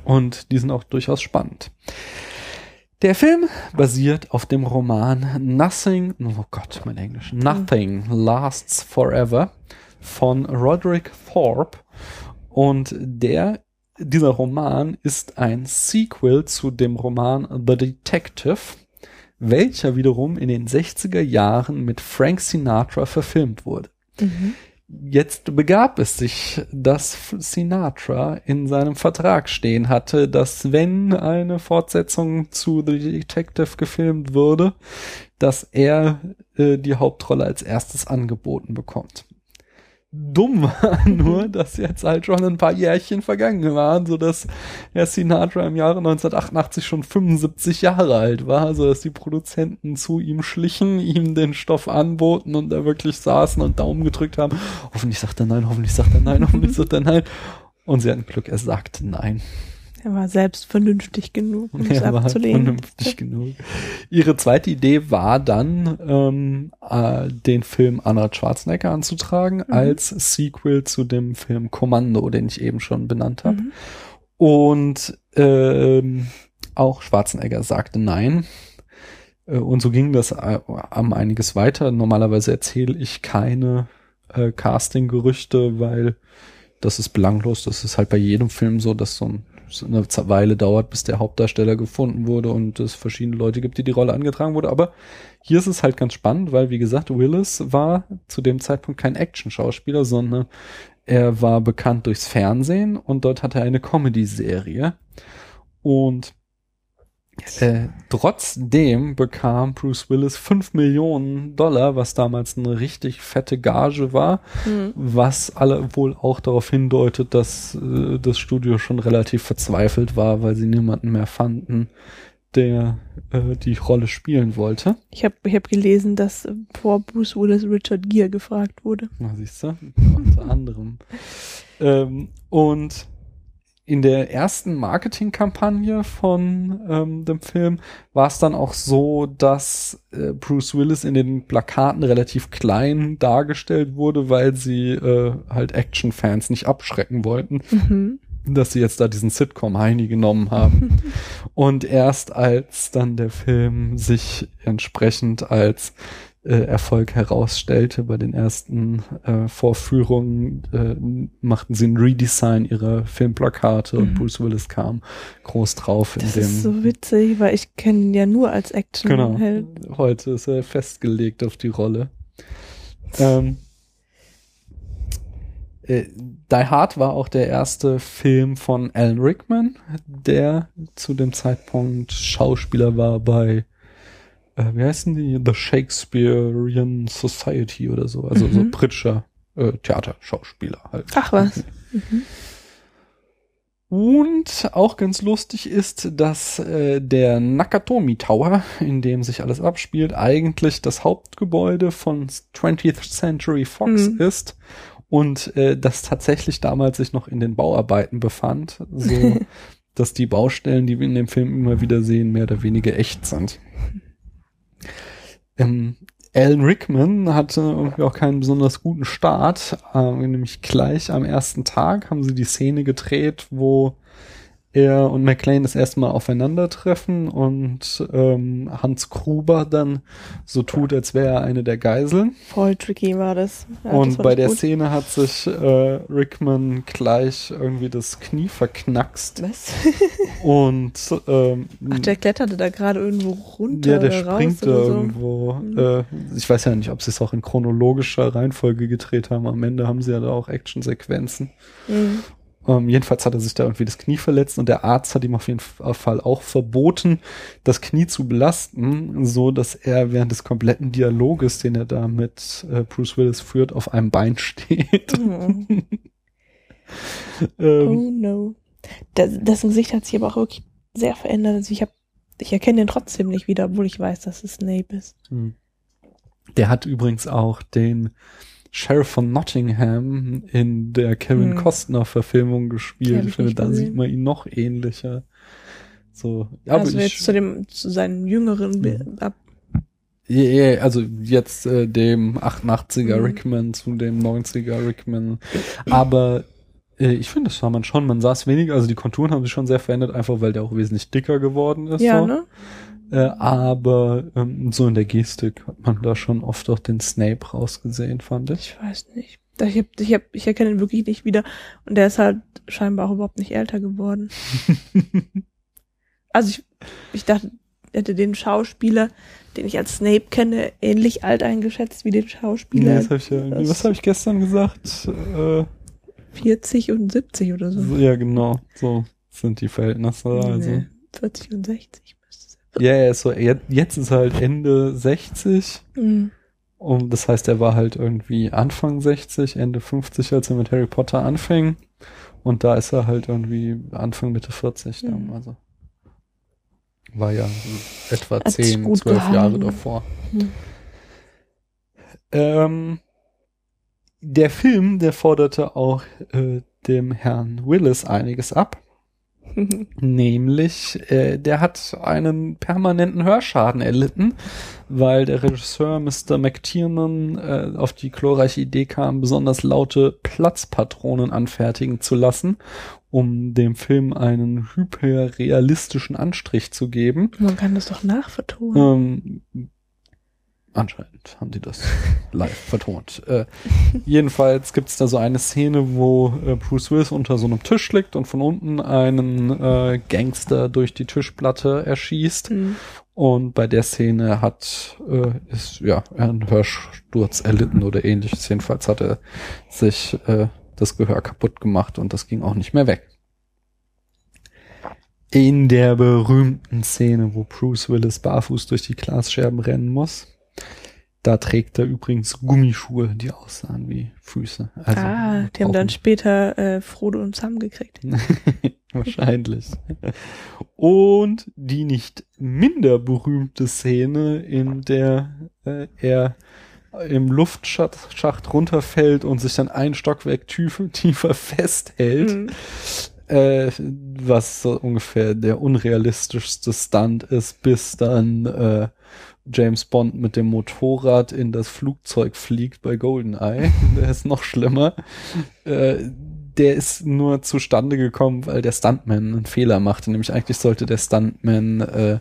Und die sind auch durchaus spannend. Der Film basiert auf dem Roman Nothing, oh Gott, mein Englisch, Nothing Lasts Forever von Roderick Thorpe und der, dieser Roman ist ein Sequel zu dem Roman The Detective, welcher wiederum in den 60er Jahren mit Frank Sinatra verfilmt wurde. Mhm. Jetzt begab es sich, dass Sinatra in seinem Vertrag stehen hatte, dass wenn eine Fortsetzung zu The Detective gefilmt würde, dass er äh, die Hauptrolle als erstes angeboten bekommt. Dumm war nur, dass jetzt halt schon ein paar Jährchen vergangen waren, so dass Herr Sinatra im Jahre 1988 schon 75 Jahre alt war, so dass die Produzenten zu ihm schlichen, ihm den Stoff anboten und da wirklich saßen und Daumen gedrückt haben. Hoffentlich sagt er nein, hoffentlich sagt er nein, hoffentlich sagt er nein. Und sie hatten Glück, er sagte nein. Er war selbst vernünftig genug, um es abzulehnen. vernünftig genug. Ihre zweite Idee war dann, ähm, äh, den Film Arnold Schwarzenegger anzutragen mhm. als Sequel zu dem Film Kommando, den ich eben schon benannt habe. Mhm. Und ähm, auch Schwarzenegger sagte nein. Äh, und so ging das äh, am einiges weiter. Normalerweise erzähle ich keine äh, Casting-Gerüchte, weil das ist belanglos. Das ist halt bei jedem Film so, dass so ein es eine Weile dauert, bis der Hauptdarsteller gefunden wurde und es verschiedene Leute gibt, die die Rolle angetragen wurde. Aber hier ist es halt ganz spannend, weil wie gesagt, Willis war zu dem Zeitpunkt kein Action-Schauspieler, sondern er war bekannt durchs Fernsehen und dort hatte er eine Comedy-Serie. Und äh, trotzdem bekam Bruce Willis fünf Millionen Dollar, was damals eine richtig fette Gage war, mhm. was alle wohl auch darauf hindeutet, dass äh, das Studio schon relativ verzweifelt war, weil sie niemanden mehr fanden, der äh, die Rolle spielen wollte. Ich habe ich hab gelesen, dass äh, vor Bruce Willis Richard Gere gefragt wurde. Na, siehst du, unter anderem. ähm, und in der ersten Marketingkampagne von ähm, dem Film war es dann auch so, dass äh, Bruce Willis in den Plakaten relativ klein dargestellt wurde, weil sie äh, halt Action-Fans nicht abschrecken wollten. Mhm. dass sie jetzt da diesen Sitcom Heini genommen haben. Und erst als dann der Film sich entsprechend als äh, Erfolg herausstellte. Bei den ersten äh, Vorführungen äh, machten sie ein Redesign ihrer Filmplakate mhm. und Bruce Willis kam groß drauf. Das in dem, ist so witzig, weil ich kenne ihn ja nur als Action. Genau. Heute ist er festgelegt auf die Rolle. Ähm, äh, Die Hard war auch der erste Film von Alan Rickman, der zu dem Zeitpunkt Schauspieler war bei äh, wie heißen die? The Shakespearean Society oder so. Also mhm. so britischer äh, Theaterschauspieler halt. Ach was. Mhm. Und auch ganz lustig ist, dass äh, der Nakatomi Tower, in dem sich alles abspielt, eigentlich das Hauptgebäude von 20th Century Fox mhm. ist und äh, das tatsächlich damals sich noch in den Bauarbeiten befand, so dass die Baustellen, die wir in dem Film immer wieder sehen, mehr oder weniger echt sind. Ähm, Alan Rickman hatte irgendwie auch keinen besonders guten Start. Ähm, nämlich gleich am ersten Tag haben sie die Szene gedreht, wo er und McLean das erste Mal aufeinandertreffen und ähm, Hans Gruber dann so tut, als wäre er eine der Geiseln. Voll tricky war das. Ja, und das bei der gut. Szene hat sich äh, Rickman gleich irgendwie das Knie verknackst. Was? und ähm, Ach, der kletterte da gerade irgendwo runter. Ja, der springt da so. irgendwo. Mhm. Äh, ich weiß ja nicht, ob sie es auch in chronologischer Reihenfolge gedreht haben. Am Ende haben sie ja da auch Actionsequenzen. Mhm. Ähm, jedenfalls hat er sich da irgendwie das Knie verletzt und der Arzt hat ihm auf jeden Fall auch verboten, das Knie zu belasten, so dass er während des kompletten Dialoges, den er da mit äh, Bruce Willis führt, auf einem Bein steht. Oh, ähm, oh no. Das, das Gesicht hat sich aber auch wirklich sehr verändert. Also ich habe, ich erkenne den trotzdem nicht wieder, obwohl ich weiß, dass es Snape ist. Hm. Der hat übrigens auch den Sheriff von Nottingham in der Kevin hm. Costner Verfilmung gespielt. Ich finde, da gesehen. sieht man ihn noch ähnlicher. So, ja, also aber jetzt zu dem, zu seinen jüngeren hm. ab. Ja, yeah, also jetzt äh, dem 88er mhm. Rickman zu dem 90er Rickman. Aber ich finde, das sah man schon. Man sah es weniger, also die Konturen haben sich schon sehr verändert, einfach weil der auch wesentlich dicker geworden ist. Ja, so. ne? Äh, aber ähm, so in der Gestik hat man da schon oft auch den Snape rausgesehen, fand ich. Ich weiß nicht. Ich, hab, ich, hab, ich erkenne ihn wirklich nicht wieder. Und der ist halt scheinbar auch überhaupt nicht älter geworden. also ich, ich dachte, er hätte den Schauspieler, den ich als Snape kenne, ähnlich alt eingeschätzt wie den Schauspieler. Nee, das hab ich ja, was habe ich gestern gesagt? Äh, 40 und 70 oder so. Ja, genau. So sind die Verhältnisse. Nee, also. 40 und 60. Ja, yeah, so jetzt, jetzt ist halt Ende 60. Mhm. Und das heißt, er war halt irgendwie Anfang 60, Ende 50, als er mit Harry Potter anfing. Und da ist er halt irgendwie Anfang Mitte 40 dann. Mhm. Also war ja etwa Hat's 10, 12 gehalten. Jahre davor. Mhm. Ähm, der Film, der forderte auch äh, dem Herrn Willis einiges ab. Nämlich, äh, der hat einen permanenten Hörschaden erlitten, weil der Regisseur Mr. McTiernan äh, auf die glorreiche Idee kam, besonders laute Platzpatronen anfertigen zu lassen, um dem Film einen hyperrealistischen Anstrich zu geben. Man kann das doch nachvertonen. Ähm, Anscheinend haben die das live vertont. Äh, jedenfalls gibt's da so eine Szene, wo äh, Bruce Willis unter so einem Tisch liegt und von unten einen äh, Gangster durch die Tischplatte erschießt. Mhm. Und bei der Szene hat äh, ist ja einen Hörsturz erlitten oder ähnliches. Jedenfalls hat er sich äh, das Gehör kaputt gemacht und das ging auch nicht mehr weg. In der berühmten Szene, wo Bruce Willis barfuß durch die Glasscherben rennen muss, da trägt er übrigens Gummischuhe, die aussahen wie Füße. Also ah, die haben dann später äh, Frodo und Sam gekriegt. Wahrscheinlich. Und die nicht minder berühmte Szene, in der äh, er im Luftschacht Schacht runterfällt und sich dann ein Stockwerk tiefer, tiefer festhält, Mhm. äh, was so ungefähr der unrealistischste Stunt ist, bis dann äh, James Bond mit dem Motorrad in das Flugzeug fliegt bei GoldenEye. Der ist noch schlimmer. Äh, der ist nur zustande gekommen, weil der Stuntman einen Fehler machte. Nämlich eigentlich sollte der Stuntman äh,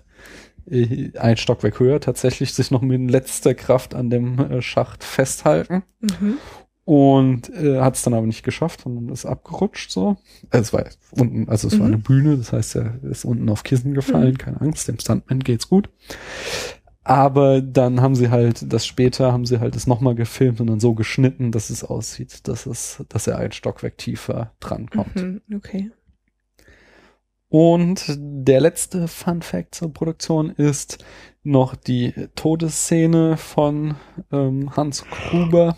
ein Stockwerk höher tatsächlich sich noch mit letzter Kraft an dem äh, Schacht festhalten Mhm. und äh, hat es dann aber nicht geschafft und ist abgerutscht so. Also es war unten, also es war Mhm. eine Bühne, das heißt, er ist unten auf Kissen gefallen, keine Angst, dem Stuntman geht's gut. Aber dann haben sie halt, das später haben sie halt es nochmal gefilmt und dann so geschnitten, dass es aussieht, dass es, dass er ein Stockwerk tiefer drankommt. Mhm. Okay. Und der letzte Fun Fact zur Produktion ist noch die Todesszene von ähm, Hans Gruber.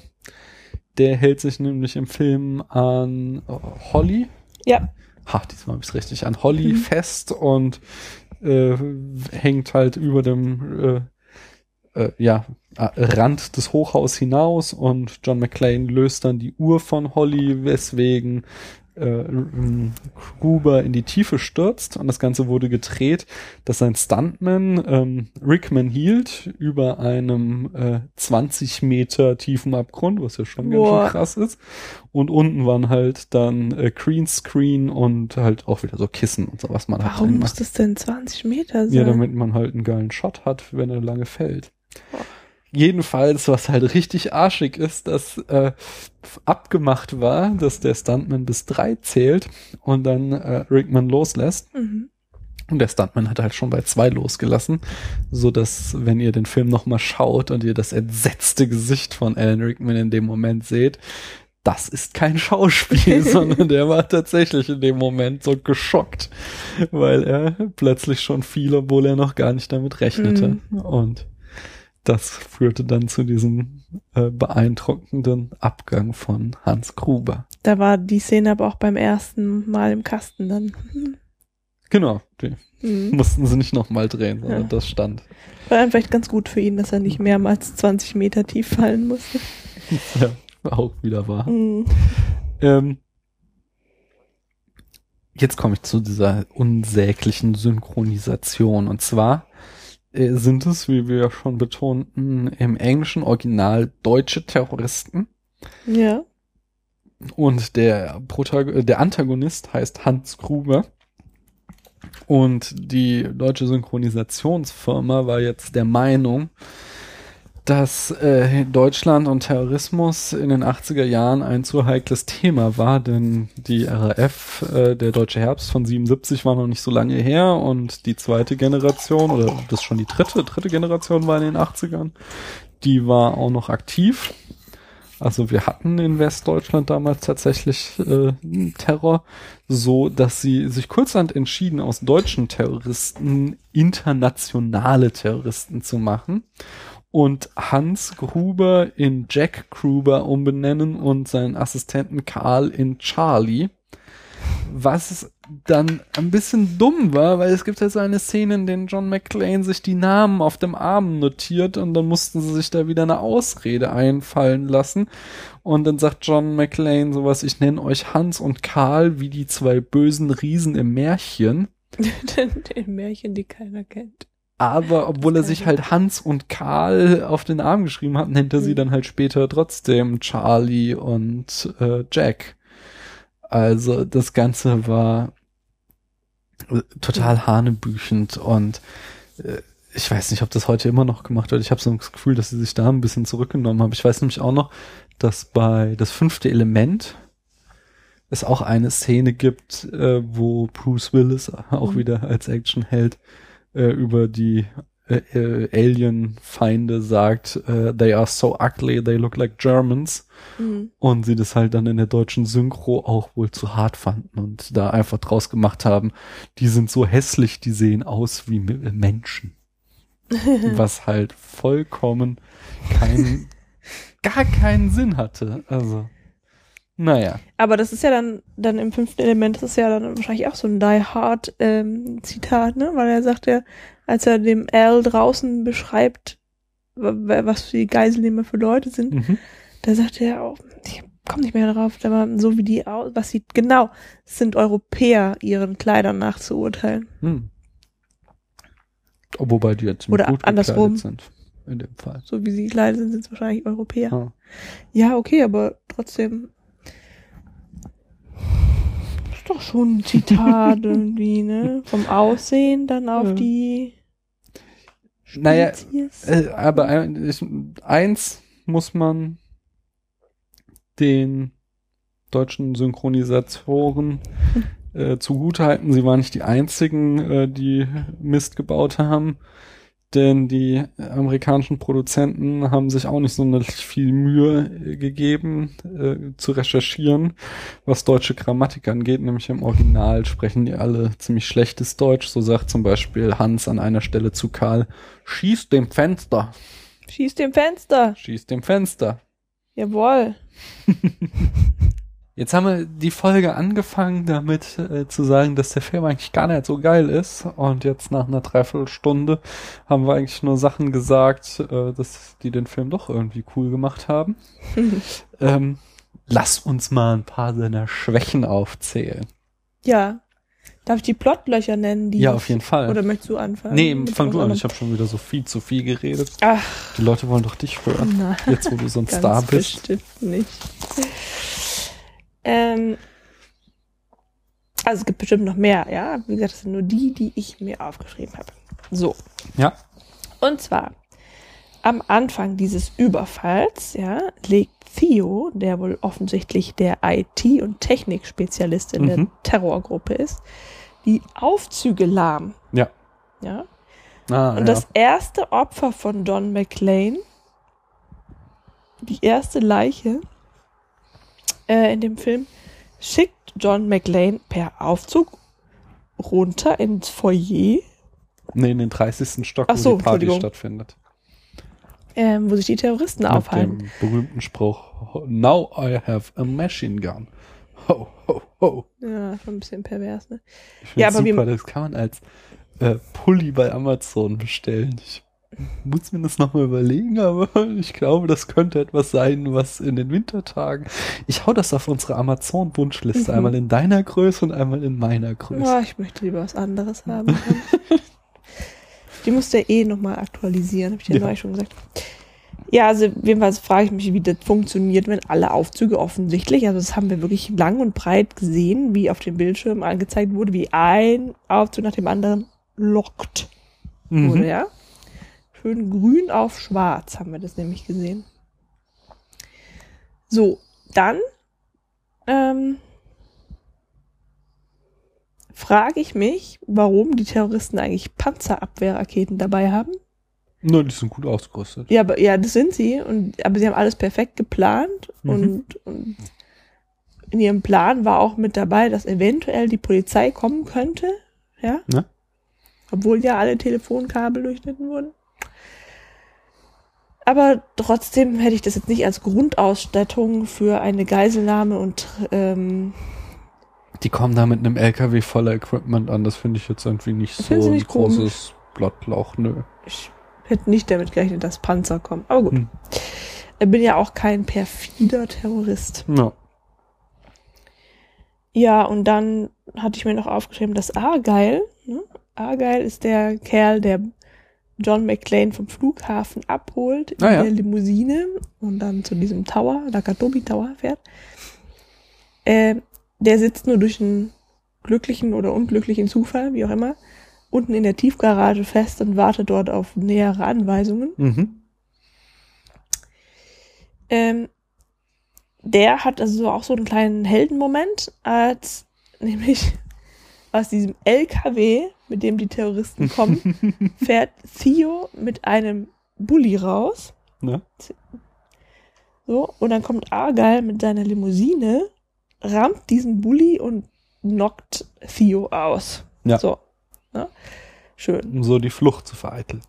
Der hält sich nämlich im Film an äh, Holly. Ja. Ha, diesmal habe ich richtig. An Holly Mhm. fest und äh, hängt halt über dem äh, ja, äh, Rand des Hochhaus hinaus und John McClane löst dann die Uhr von Holly, weswegen äh, Gruber in die Tiefe stürzt und das Ganze wurde gedreht, dass ein Stuntman ähm, Rickman hielt über einem äh, 20 Meter tiefen Abgrund, was ja schon ganz Boah. schön krass ist. Und unten waren halt dann äh, Greenscreen und halt auch wieder so Kissen und so, was man halt Warum muss das denn 20 Meter sein? Ja, damit man halt einen geilen Shot hat, wenn er lange fällt. Jedenfalls, was halt richtig arschig ist, dass äh, abgemacht war, dass der Stuntman bis drei zählt und dann äh, Rickman loslässt. Mhm. Und der Stuntman hat halt schon bei zwei losgelassen, so dass wenn ihr den Film nochmal schaut und ihr das entsetzte Gesicht von Alan Rickman in dem Moment seht, das ist kein Schauspiel, sondern der war tatsächlich in dem Moment so geschockt, weil er plötzlich schon fiel, obwohl er noch gar nicht damit rechnete. Und das führte dann zu diesem äh, beeindruckenden Abgang von Hans Gruber. Da war die Szene aber auch beim ersten Mal im Kasten dann. Genau, die Mhm. mussten sie nicht nochmal drehen, sondern Ja. das stand. War dann vielleicht ganz gut für ihn, dass er nicht mehrmals 20 Meter tief fallen musste. Ja, auch wieder wahr. Mhm. Ähm, jetzt komme ich zu dieser unsäglichen Synchronisation. Und zwar äh, sind es, wie wir ja schon betonten, im englischen Original deutsche Terroristen. Ja. Und der, Protag äh, der Antagonist heißt Hans Gruber. Und die deutsche Synchronisationsfirma war jetzt der Meinung, dass äh, Deutschland und Terrorismus in den 80er Jahren ein zu heikles Thema war, denn die RAF, äh, der Deutsche Herbst von 77 war noch nicht so lange her und die zweite Generation, oder das ist schon die dritte, dritte Generation war in den 80ern, die war auch noch aktiv. Also wir hatten in Westdeutschland damals tatsächlich äh, Terror, so dass sie sich kurzhand entschieden, aus deutschen Terroristen internationale Terroristen zu machen und Hans Gruber in Jack Gruber umbenennen und seinen Assistenten Karl in Charlie. Was dann ein bisschen dumm war, weil es gibt ja so eine Szene, in der John McClane sich die Namen auf dem Arm notiert und dann mussten sie sich da wieder eine Ausrede einfallen lassen. Und dann sagt John McClane sowas, ich nenne euch Hans und Karl wie die zwei bösen Riesen im Märchen. Den Märchen, die keiner kennt. Aber obwohl er sich ich halt Hans und Karl auf den Arm geschrieben hat, nennt er sie Mhm. dann halt später trotzdem Charlie und äh, Jack. Also das Ganze war äh, total hanebüchend und äh, ich weiß nicht, ob das heute immer noch gemacht wird. Ich habe so das Gefühl, dass sie sich da ein bisschen zurückgenommen haben. Ich weiß nämlich auch noch, dass bei das fünfte Element es auch eine Szene gibt, äh, wo Bruce Willis auch mhm. wieder als Actionheld äh, über die äh, äh, Alien-Feinde sagt, äh, they are so ugly, they look like Germans. Mhm. Und sie das halt dann in der deutschen Synchro auch wohl zu hart fanden und da einfach draus gemacht haben, die sind so hässlich, die sehen aus wie Menschen. Was halt vollkommen keinen, gar keinen Sinn hatte. Also. Naja. Aber das ist ja dann, dann im fünften Element, das ist ja dann wahrscheinlich auch so ein Die Hard ähm, Zitat, ne? Weil er sagt ja, als er dem Al draußen beschreibt, was für die Geiselnehmer für Leute sind, mhm. da sagt er auch, ich komme nicht mehr darauf, aber so wie die aus, was sieht, genau, sind Europäer ihren Kleidern nachzuurteilen. Hm. Wobei die jetzt Oder gut andersrum. sind. In dem Fall. So wie sie gekleidet sind, sind es wahrscheinlich Europäer. Ah. Ja, okay, aber trotzdem ist doch schon ein Zitat irgendwie, ne? Vom Aussehen dann auf ja. die Spezies. Naja, äh, aber eins muss man den deutschen Synchronisatoren äh, zugutehalten. Sie waren nicht die einzigen, äh, die Mist gebaut haben denn die amerikanischen Produzenten haben sich auch nicht so viel Mühe äh, gegeben äh, zu recherchieren, was deutsche Grammatik angeht, nämlich im Original sprechen die alle ziemlich schlechtes Deutsch. So sagt zum Beispiel Hans an einer Stelle zu Karl, schieß dem Fenster. Schieß dem Fenster. Schieß dem Fenster. Jawohl. Jetzt haben wir die Folge angefangen damit äh, zu sagen, dass der Film eigentlich gar nicht so geil ist. Und jetzt nach einer Dreiviertelstunde haben wir eigentlich nur Sachen gesagt, äh, dass die den Film doch irgendwie cool gemacht haben. ähm, lass uns mal ein paar seiner Schwächen aufzählen. Ja. Darf ich die Plotlöcher nennen? Die ja, auf jeden Fall. Oder möchtest du anfangen? Nee, fang du an. Ich habe schon wieder so viel zu viel geredet. Ach. Die Leute wollen doch dich hören. Nein. Jetzt, wo du so ein Star bist. Bestimmt nicht. Ähm, also es gibt bestimmt noch mehr, ja. Wie gesagt, das sind nur die, die ich mir aufgeschrieben habe. So. Ja. Und zwar am Anfang dieses Überfalls, ja, legt Theo, der wohl offensichtlich der IT- und Technikspezialist in mhm. der Terrorgruppe ist, die Aufzüge lahm. Ja. Ja. Ah, und ja. das erste Opfer von Don McLean, die erste Leiche, äh, in dem Film, schickt John McLean per Aufzug runter ins Foyer. Nee, in den 30. Stock, Ach so, wo die Party stattfindet. Ähm, wo sich die Terroristen Mit aufhalten. Dem berühmten Spruch, Now I have a machine gun. Ho, ho, ho. Ja, schon ein bisschen pervers, ne? Ich ja, aber super, das kann man als äh, Pulli bei Amazon bestellen. Ich muss mir das nochmal überlegen, aber ich glaube, das könnte etwas sein, was in den Wintertagen. Ich hau das auf unsere Amazon-Wunschliste. Mhm. Einmal in deiner Größe und einmal in meiner Größe. Oh, ich möchte lieber was anderes haben. Die musst du ja eh nochmal aktualisieren, habe ich dir ja. neulich schon gesagt. Ja, also jedenfalls frage ich mich, wie das funktioniert, wenn alle Aufzüge offensichtlich, also das haben wir wirklich lang und breit gesehen, wie auf dem Bildschirm angezeigt wurde, wie ein Aufzug nach dem anderen lockt mhm. wurde, ja. Schön grün auf schwarz haben wir das nämlich gesehen. So, dann ähm, frage ich mich, warum die Terroristen eigentlich Panzerabwehrraketen dabei haben. Na, die sind gut ausgerüstet. Ja, aber ja, das sind sie. Und, aber sie haben alles perfekt geplant mhm. und, und in ihrem Plan war auch mit dabei, dass eventuell die Polizei kommen könnte. Ja. Ne? Obwohl ja alle Telefonkabel durchschnitten wurden. Aber trotzdem hätte ich das jetzt nicht als Grundausstattung für eine Geiselnahme und ähm, die kommen da mit einem LKW voller Equipment an. Das finde ich jetzt irgendwie nicht so ein nicht großes Blattloch. Nö. Ich hätte nicht damit gerechnet, dass Panzer kommen. Aber gut. Hm. Ich bin ja auch kein perfider Terrorist. No. Ja, und dann hatte ich mir noch aufgeschrieben, dass Argyle, ne? Argyle ist der Kerl, der John McClane vom Flughafen abholt in ah, ja. der Limousine und dann zu diesem Tower, Nakatomi Tower fährt. Äh, der sitzt nur durch einen glücklichen oder unglücklichen Zufall, wie auch immer, unten in der Tiefgarage fest und wartet dort auf nähere Anweisungen. Mhm. Ähm, der hat also auch so einen kleinen Heldenmoment, als nämlich aus diesem LKW, mit dem die Terroristen kommen, fährt Theo mit einem Bulli raus. Ne? So, und dann kommt Argyle mit seiner Limousine, rammt diesen Bulli und knockt Theo aus. Ja. So. Ne? Schön. Um so die Flucht zu vereiteln.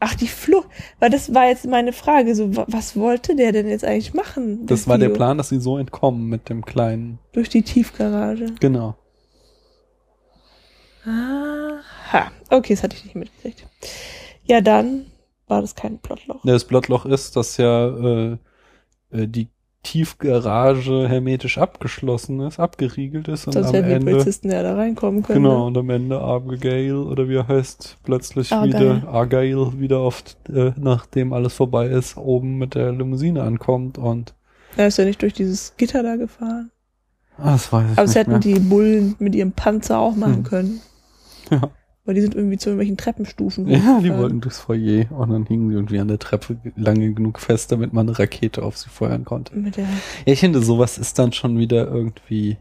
Ach, die Flucht. Weil das war jetzt meine Frage. So, wa- was wollte der denn jetzt eigentlich machen? Das war der Theo? Plan, dass sie so entkommen mit dem kleinen. Durch die Tiefgarage. Genau. Aha. Okay, das hatte ich nicht mitgekriegt. Ja, dann war das kein Plotloch. Das Blottloch ist, dass ja äh, äh, die Tiefgarage hermetisch abgeschlossen ist, abgeriegelt ist und Sonst hätten die Ende. Polizisten ja da reinkommen können. Genau, Ne? und am Ende Abigail oder wie er heißt, plötzlich Argyle. wieder Argyle wieder oft, äh, nachdem alles vorbei ist, oben mit der Limousine ankommt und Er ist ja nicht durch dieses Gitter da gefahren. ah, das weiß ich Aber das hätten mehr. die Bullen mit ihrem Panzer auch machen Hm. können. Ja. Weil die sind irgendwie zu irgendwelchen Treppenstufen Ja, die wollten durchs Foyer und dann hingen sie irgendwie an der Treppe lange genug fest, damit man eine Rakete auf sie feuern konnte. Mit der, Ja, ich finde, sowas ist dann schon wieder irgendwie.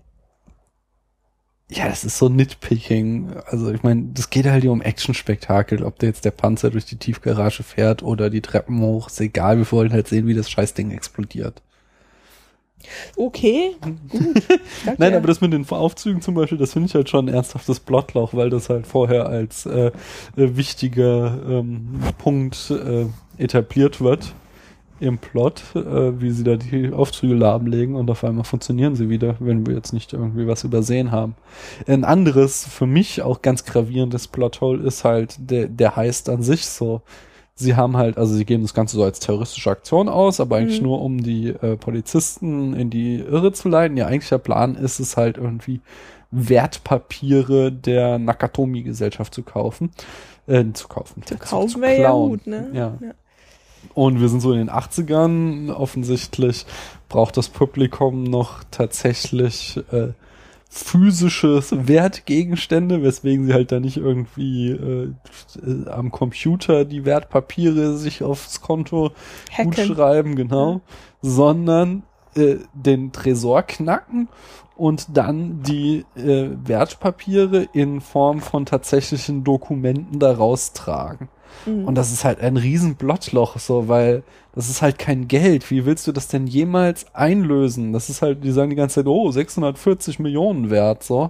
Ja, das ist so Nitpicking. Also ich meine, das geht halt hier um Actionspektakel. Ob da jetzt der Panzer durch die Tiefgarage fährt oder die Treppen hoch, ist egal. Wir wollen halt sehen, wie das Scheißding explodiert. Okay, gut. Nein, er. aber das mit den Aufzügen zum Beispiel, das finde ich halt schon ein ernsthaftes Plotloch, weil das halt vorher als äh, äh, wichtiger ähm, Punkt äh, etabliert wird im Plot, äh, wie sie da die Aufzüge lahmlegen und auf einmal funktionieren sie wieder, wenn wir jetzt nicht irgendwie was übersehen haben. Ein anderes, für mich auch ganz gravierendes Plothole ist halt der, der Heist an sich so. Sie haben halt, also sie geben das Ganze so als terroristische Aktion aus, aber eigentlich Mhm. nur um die äh, Polizisten in die Irre zu leiten. Ihr eigentlicher Plan ist es halt irgendwie Wertpapiere der Nakatomi-Gesellschaft zu kaufen. Äh, zu kaufen. zu kaufen wäre ja gut, ne? Ja. Und wir sind so in den 80ern. Offensichtlich braucht das Publikum noch tatsächlich äh, physisches Wertgegenstände, weswegen sie halt da nicht irgendwie äh, am Computer die Wertpapiere sich aufs Konto gut Hacken. schreiben, genau, sondern äh, den Tresor knacken und dann die äh, Wertpapiere in Form von tatsächlichen Dokumenten da raustragen. Mhm. Und das ist halt ein riesen Blottloch, so, weil das ist halt kein Geld. Wie willst du das denn jemals einlösen? Das ist halt, die sagen die ganze Zeit, oh, 640 Millionen wert, so.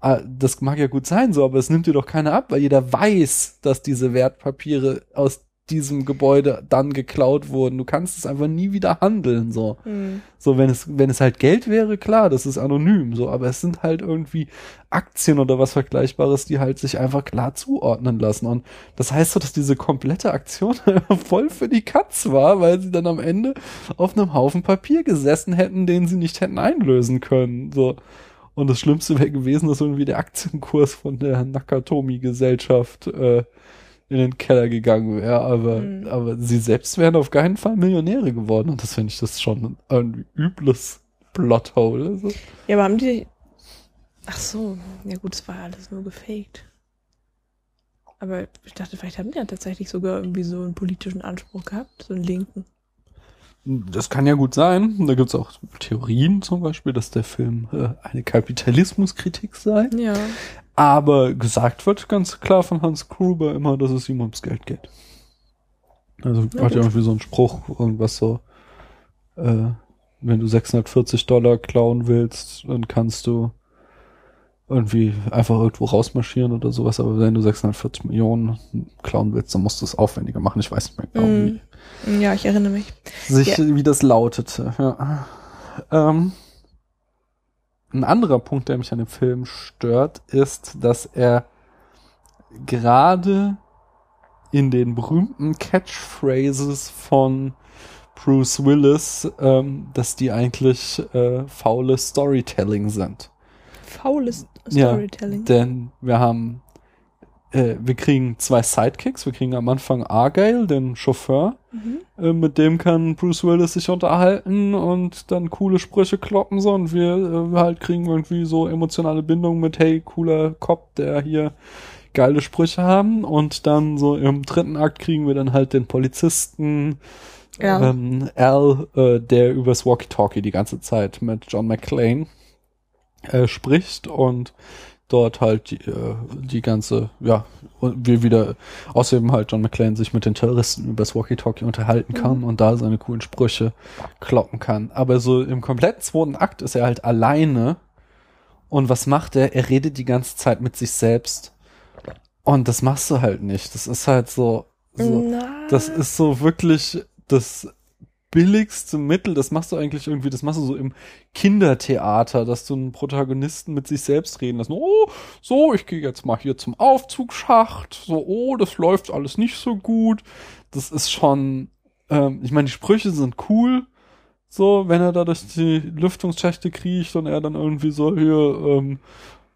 Ah, Das mag ja gut sein, so, aber es nimmt dir doch keiner ab, weil jeder weiß, dass diese Wertpapiere aus diesem Gebäude dann geklaut wurden. Du kannst es einfach nie wieder handeln, so. Mhm. So, wenn es, wenn es halt Geld wäre, klar, das ist anonym, so, aber es sind halt irgendwie Aktien oder was Vergleichbares, die halt sich einfach klar zuordnen lassen. Und das heißt so, dass diese komplette Aktion voll für die Katz war, weil sie dann am Ende auf einem Haufen Papier gesessen hätten, den sie nicht hätten einlösen können, so. Und das Schlimmste wäre gewesen, dass irgendwie der Aktienkurs von der Nakatomi-Gesellschaft äh, in den Keller gegangen wäre, aber, Mhm. aber sie selbst wären auf keinen Fall Millionäre geworden. Und das finde ich das schon ein übles Plothole. Also. Ja, aber haben die. Ach so, ja gut, es war alles nur gefaked. Aber ich dachte, vielleicht haben die ja tatsächlich sogar irgendwie so einen politischen Anspruch gehabt, so einen linken. Das kann ja gut sein. Da gibt's auch Theorien zum Beispiel, dass der Film äh, eine Kapitalismuskritik sei. Ja. Aber gesagt wird ganz klar von Hans Gruber immer, dass es ihm ums Geld geht. Also Na hat ja irgendwie so einen Spruch, irgendwas so, äh, wenn du 640 Dollar klauen willst, dann kannst du irgendwie einfach irgendwo rausmarschieren oder sowas, aber wenn du 640 Millionen klauen willst, dann musst du es aufwendiger machen. Ich weiß nicht mehr genau, wie, Mhm. Ja, ich erinnere mich. sich, Ja. wie das lautete. Ja. Ähm, ein anderer Punkt, der mich an dem Film stört, ist, dass er gerade in den berühmten Catchphrases von Bruce Willis, ähm, dass die eigentlich äh, faule Storytelling sind. Faules Ja, Storytelling. Denn wir haben, äh, wir kriegen zwei Sidekicks. Wir kriegen am Anfang Argyle, den Chauffeur. Mhm. Äh, mit dem kann Bruce Willis sich unterhalten und dann coole Sprüche kloppen so und wir äh, halt kriegen irgendwie so emotionale Bindung mit hey cooler Cop, der hier geile Sprüche haben und dann so im dritten Akt kriegen wir dann halt den Polizisten Ja. ähm, Al, äh, der übers Walkie-Talkie die ganze Zeit mit John McClane äh, spricht und dort halt die, äh, die ganze, ja, und wir wieder, außerdem halt John McClane sich mit den Terroristen übers Walkie-Talkie unterhalten kann und da seine coolen Sprüche kloppen kann. Aber so im kompletten zweiten Akt ist er halt alleine und was macht er? Er redet die ganze Zeit mit sich selbst. Und das machst du halt nicht. Das ist halt so, so das ist so wirklich das billigste Mittel. Das machst du eigentlich irgendwie, das machst du so im Kindertheater, dass du einen Protagonisten mit sich selbst reden lässt. Oh, so, ich gehe jetzt mal hier zum Aufzugsschacht. So, oh, das läuft alles nicht so gut. Das ist schon, ähm, ich meine, die Sprüche sind cool. So, wenn er da durch die Lüftungsschächte kriecht und er dann irgendwie so hier, ähm,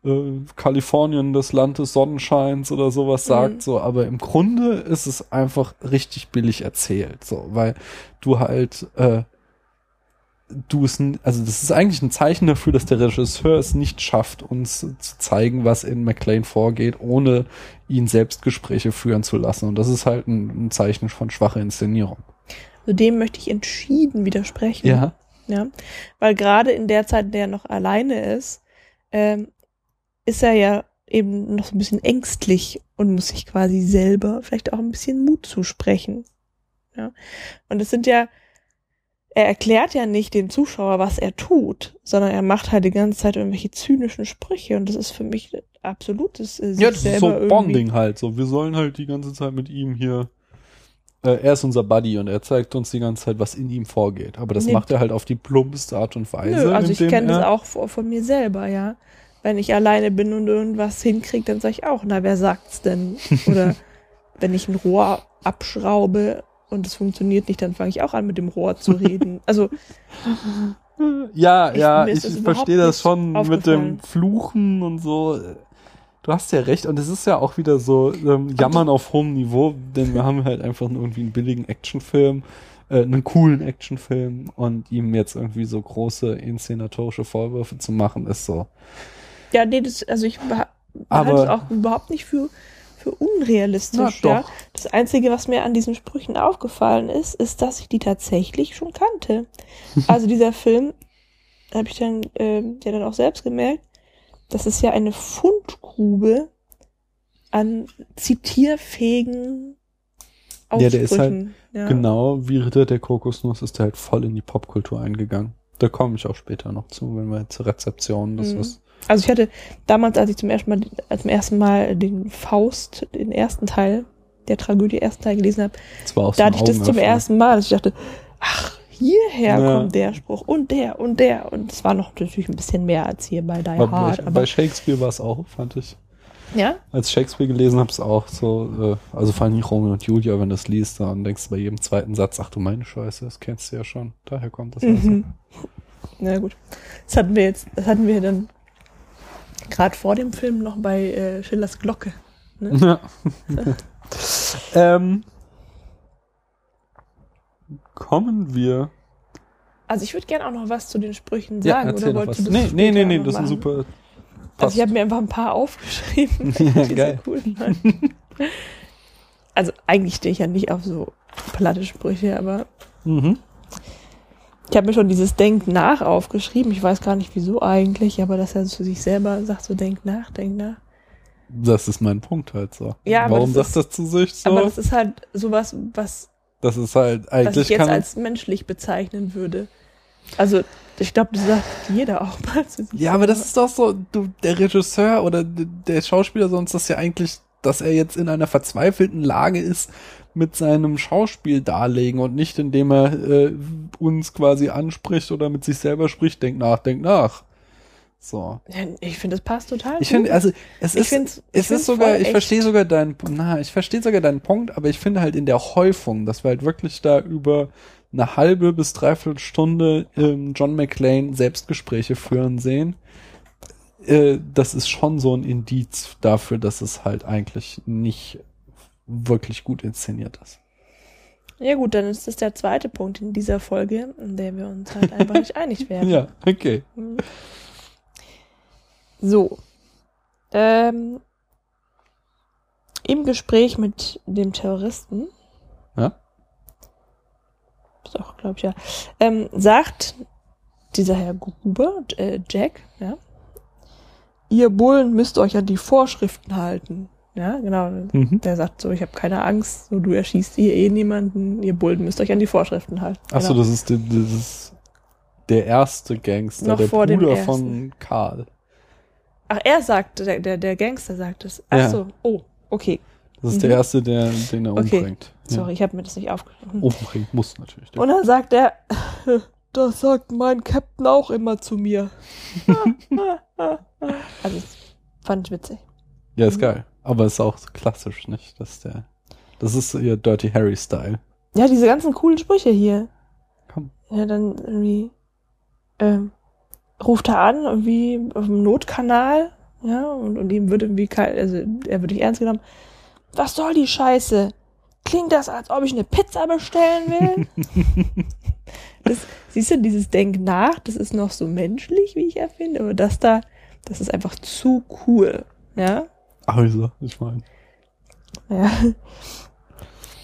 äh, Kalifornien, das Land des Sonnenscheins oder sowas sagt, Mhm. so, aber im Grunde ist es einfach richtig billig erzählt, so, weil du halt, äh, du es, also das ist eigentlich ein Zeichen dafür, dass der Regisseur es nicht schafft, uns zu zeigen, was in McLean vorgeht, ohne ihn selbst Gespräche führen zu lassen. Und das ist halt ein, ein Zeichen von schwacher Inszenierung. also dem möchte ich entschieden widersprechen. Ja. Ja, weil gerade in der Zeit, in der er noch alleine ist, ähm, ist er ja eben noch so ein bisschen ängstlich und muss sich quasi selber vielleicht auch ein bisschen Mut zusprechen. Ja, und es sind ja, er erklärt ja nicht dem Zuschauer, was er tut, sondern er macht halt die ganze Zeit irgendwelche zynischen Sprüche und das ist für mich absolutes äh, Ja, das ist so Bonding halt. So, wir sollen halt die ganze Zeit mit ihm hier. Äh, er ist unser Buddy und er zeigt uns die ganze Zeit, was in ihm vorgeht. Aber das Nee. macht er halt auf die plumpste Art und Weise. Nö, also ich kenne das auch von, von mir selber, ja. Wenn ich alleine bin und irgendwas hinkriege, dann sage ich auch, na, wer sagt's denn? Oder wenn ich ein Rohr abschraube und es funktioniert nicht, dann fange ich auch an, mit dem Rohr zu reden. Also, Ja, Ich- ja, ich, verstehe das schon mit dem Fluchen und so. Du hast ja recht. Und es ist ja auch wieder so ähm, Jammern auf hohem Niveau, denn wir haben halt einfach irgendwie einen billigen Actionfilm, äh, einen coolen Actionfilm und ihm jetzt irgendwie so große inszenatorische Vorwürfe zu machen, ist so. Ja, nee, das, also ich halte es auch überhaupt nicht für, für unrealistisch. Na, ja. Das Einzige, was mir an diesen Sprüchen aufgefallen ist, ist, dass ich die tatsächlich schon kannte. Also dieser Film, habe ich dann ähm, ja dann auch selbst gemerkt, das ist ja eine Fundgrube an zitierfähigen Ja, der ist Aussprüchen. Ja, Genau wie Ritter der Kokosnuss ist er halt voll in die Popkultur eingegangen. Da komme ich auch später noch zu, wenn wir zur Rezeption, das Mhm. ist. Also ich hatte damals, als ich zum ersten Mal, als zum ersten Mal den Faust, den ersten Teil der Tragödie, ersten Teil gelesen habe, so da hatte ich das zum ersten Mal, dass ich dachte, ach, hierher Ja. kommt der Spruch und der und der und es war noch natürlich ein bisschen mehr als hier bei Die Aber Hard, bei, aber bei Shakespeare war es auch, fand ich. ja, Als ich Shakespeare gelesen habe, es auch so, äh, also vor allem Romeo und Julia, wenn du das liest, dann denkst du bei jedem zweiten Satz, ach du meine Scheiße, das kennst du ja schon. Daher kommt das also. Mhm. Na gut. Das hatten wir jetzt, das hatten wir dann gerade vor dem Film noch bei äh, Schillers Glocke. Ja. ähm, kommen wir. Also ich würde gerne auch noch was zu den Sprüchen Ja, sagen, erzähl oder wolltest was. du das Nee, nee, nee, das ist machen? super. Also ich habe mir einfach ein paar aufgeschrieben. Ja, die geil. so cool waren. Also eigentlich stehe ich ja nicht auf so platte Sprüche, aber Mhm. Ich habe mir schon dieses Denk nach aufgeschrieben. Ich weiß gar nicht wieso eigentlich, aber dass er zu sich selber sagt, so denk nach, denk nach. Das ist mein Punkt halt so. Ja, aber Warum das sagt das zu sich so? Aber das ist halt sowas, was, das ist halt was eigentlich ich jetzt als menschlich bezeichnen würde. Also ich glaube, das sagt jeder auch mal zu sich Ja, aber das selber. ist doch so, du, der Regisseur oder der Schauspieler sonst das ja eigentlich, dass er jetzt in einer verzweifelten Lage ist mit seinem Schauspiel darlegen und nicht indem er äh, uns quasi anspricht oder mit sich selber spricht, denk nach, denk nach. So. Ich finde, das passt total Ich finde, also es Ich ist, es ist sogar, ich verstehe sogar deinen, na, ich verstehe sogar deinen Punkt, aber ich finde halt in der Häufung, dass wir halt wirklich da über eine halbe bis dreiviertel Stunde ähm, John McClane Selbstgespräche führen sehen, äh, das ist schon so ein Indiz dafür, dass es halt eigentlich nicht wirklich gut inszeniert ist. Ja gut, dann ist das der zweite Punkt in dieser Folge, in der wir uns halt einfach nicht einig werden. Ja, okay. So. Ähm, im Gespräch mit dem Terroristen, Ja? doch, glaube ich, ja, ähm, sagt dieser Herr Gruber, äh, Jack, ja, ihr Bullen müsst euch an die Vorschriften halten. Ja, genau. Mhm. Der sagt so, ich habe keine Angst, so du erschießt hier eh niemanden, ihr Bullen müsst euch an die Vorschriften halten. Achso, genau. das ist, der- das ist der erste Gangster, Noch der Bruder von Karl. Ach, er sagt, der, der, der Gangster sagt es. Ach Ja. so, oh, okay. Das ist Mhm. der erste, der, den er Okay. umbringt. Sorry, ich habe mir das nicht aufgeschrieben. Ja. Umbringt muss natürlich. Und dann sagt er, das sagt mein Captain auch immer zu mir. also, fand ich witzig. Ja, ist Mhm. geil. Aber ist auch klassisch, nicht? Das ist der. Das ist ihr Dirty Harry-Style. Ja, diese ganzen coolen Sprüche hier. Komm. Ja, dann irgendwie ähm, ruft er an, irgendwie auf dem Notkanal, ja, und, und ihm wird irgendwie kein, also er wird nicht ernst genommen. Was soll die Scheiße? Klingt das, als ob ich eine Pizza bestellen will? das, siehst du, dieses Denk nach, das ist noch so menschlich, wie ich ja finde, aber das da, das ist einfach zu cool, ja. Also, ich meine. Ja.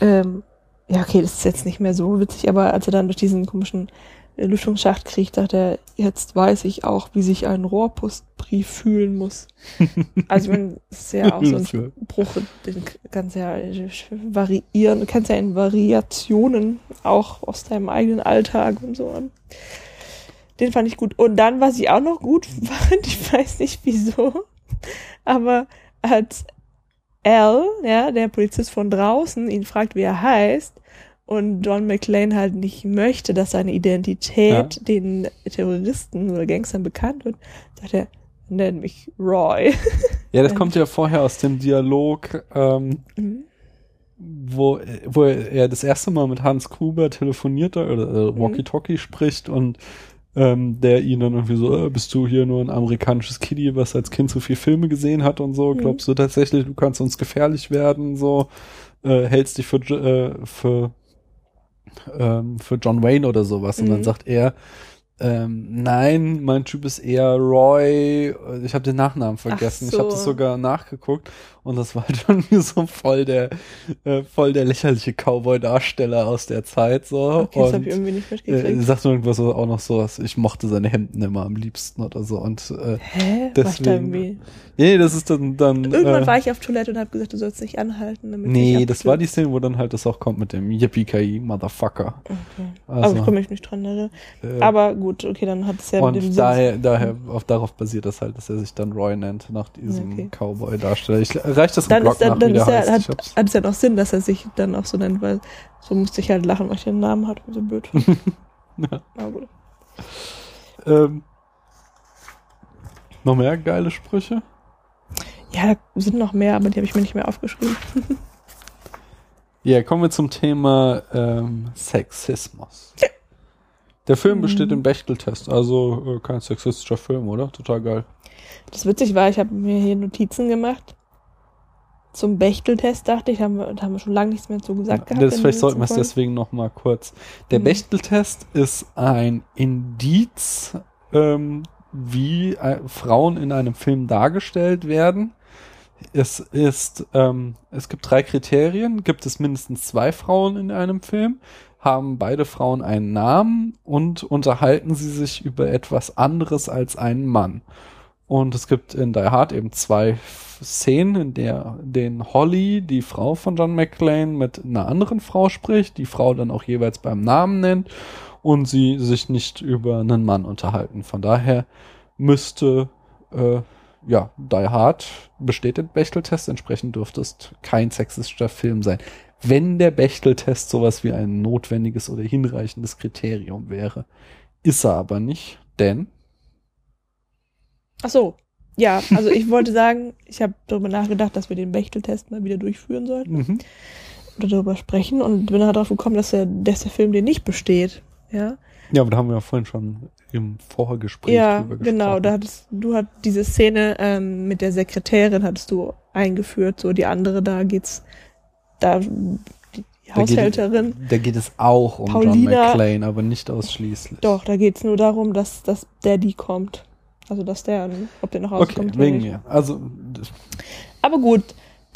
ähm, ja, okay, das ist jetzt nicht mehr so witzig, aber als er dann durch diesen komischen äh, Lüftungsschacht kriegt, dachte er, jetzt weiß ich auch, wie sich ein Rohrpostbrief fühlen muss. Also, das ist ja auch so ein Spruch, den kannst du ja äh, variieren, du kannst ja in Variationen auch aus deinem eigenen Alltag und so an. Den fand ich gut. Und dann, was ich auch noch gut fand, ich weiß nicht wieso, aber als Al, ja, der Polizist von draußen, ihn fragt, wie er heißt, und John McClane halt nicht möchte, dass seine Identität Ja. den Terroristen oder Gangstern bekannt wird, sagt er, nenn mich Roy. Ja, das kommt ja vorher aus dem Dialog, ähm, Mhm. wo, wo er das erste Mal mit Hans Gruber telefoniert oder äh, Walkie-Talkie spricht und ähm, der ihn dann irgendwie so, äh, bist du hier nur ein amerikanisches Kiddie, was als Kind so viel Filme gesehen hat und so, Mhm. glaubst du tatsächlich, du kannst uns gefährlich werden, so, äh, hältst dich für, äh, für, ähm, für John Wayne oder sowas und dann Mhm. sagt er, ähm, nein, mein Typ ist eher Roy. Ich habe den Nachnamen vergessen. Ach Ich habe so. das sogar nachgeguckt und das war halt schon so voll der, äh, voll der lächerliche Cowboy-Darsteller aus der Zeit so. Okay, das habe und ich irgendwie nicht äh, mitgekriegt. sagt nur irgendwas so, auch noch so, was, ich mochte seine Hemden immer am liebsten oder so. Und äh, Hä? Deswegen- irgendwie? nee, das ist dann dann. Irgendwann äh, war ich auf Toilette und habe gesagt, du sollst nicht anhalten. Damit Nee, ich das war die Szene, wo dann halt das auch kommt mit dem Yippie Motherfucker. Okay. Also, Aber ich komme mich nicht dran erinnern. äh, Aber gut, okay, dann hat es ja mit dem und Sinn- daher, daher auf, darauf basiert das halt, dass er sich dann Roy nennt, nach diesem Okay. Cowboy-Darsteller. Ich reicht das dann ist, ja, nach, dann der ist ja, heißt. hat, hat es ja noch Sinn, dass er sich dann auch so nennt, weil so musste ich halt lachen, weil ich den Namen hatte, so blöd. Ja. Aber gut. ähm, noch mehr geile Sprüche? Ja, da sind noch mehr, aber die habe ich mir nicht mehr aufgeschrieben. Ja, kommen wir zum Thema ähm, Sexismus. Der Film besteht Mhm. im Bechtel-Test, also äh, kein sexistischer Film, oder? Total geil. Das witzig war, ich habe mir hier Notizen gemacht. Zum Bechteltest dachte ich, haben wir, da haben wir schon lange nichts mehr zu gesagt gehabt. Das, vielleicht sollten wir es deswegen noch mal kurz. Der Mhm. Bechtel-Test ist ein Indiz, ähm, wie äh, Frauen in einem Film dargestellt werden. Es ist, ähm, es gibt drei Kriterien. Gibt es mindestens zwei Frauen in einem Film? Haben beide Frauen einen Namen und unterhalten sie sich über etwas anderes als einen Mann? Und es gibt in Die Hard eben zwei Szenen, in der den Holly, die Frau von John McClane, mit einer anderen Frau spricht, die Frau dann auch jeweils beim Namen nennt und sie sich nicht über einen Mann unterhalten. Von daher müsste, äh, ja, Die Hard besteht den Bechteltest, entsprechend dürfte es kein sexistischer Film sein. Wenn der Bechteltest sowas wie ein notwendiges oder hinreichendes Kriterium wäre. Ist er aber nicht, denn Ach so. Ja, also ich wollte sagen, ich habe darüber nachgedacht, dass wir den Bechteltest mal wieder durchführen sollten mhm. oder darüber sprechen und bin darauf gekommen, dass der, dass der Film den nicht besteht. Ja, Ja, aber da haben wir ja vorhin schon im Vorgespräch ja drüber genau. gesprochen. Da hattest du hat diese Szene ähm, mit der Sekretärin hattest du eingeführt. So die andere, da geht's da die Da geht- Haushälterin. Da geht es auch um John Paulina- McClane, aber nicht ausschließlich. Doch, da geht's nur darum, dass dass Daddy kommt. Also dass der, ob der noch Okay, rauskommt. oder wegen mir. Also, Aber gut,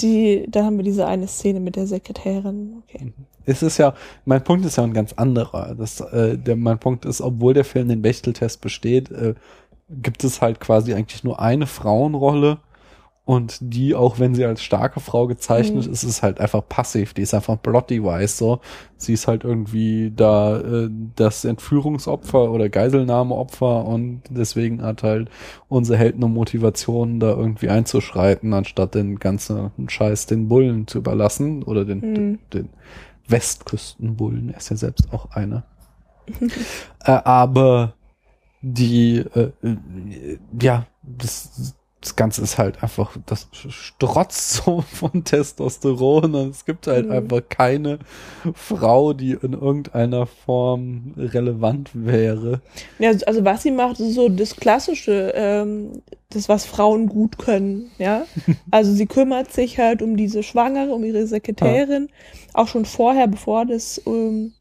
die, da haben wir diese eine Szene mit der Sekretärin. Okay. Es ist ja, mein Punkt ist ja ein ganz anderer. Das, äh, der, mein Punkt ist, obwohl der Film den Bechteltest besteht, äh, gibt es halt quasi eigentlich nur eine Frauenrolle und die, auch wenn sie als starke Frau gezeichnet Mhm. ist, ist halt einfach passiv. Die ist einfach bloody weiß so. Sie ist halt irgendwie da äh, das Entführungsopfer oder Geiselnahmeopfer und deswegen hat halt unsere Held eine Motivation, da irgendwie einzuschreiten, anstatt den ganzen Scheiß den Bullen zu überlassen oder den, Mhm. den, den Westküstenbullen. Er ist ja selbst auch einer. äh, aber die, äh, äh, ja, das, das Ganze ist halt einfach, das strotzt so von Testosteron und es gibt halt Mhm. einfach keine Frau, die in irgendeiner Form relevant wäre. Ja, also was sie macht, ist so das Klassische, ähm, das, was Frauen gut können, ja. Also sie kümmert sich halt um diese Schwangere, um ihre Sekretärin, auch schon vorher, bevor das ähm,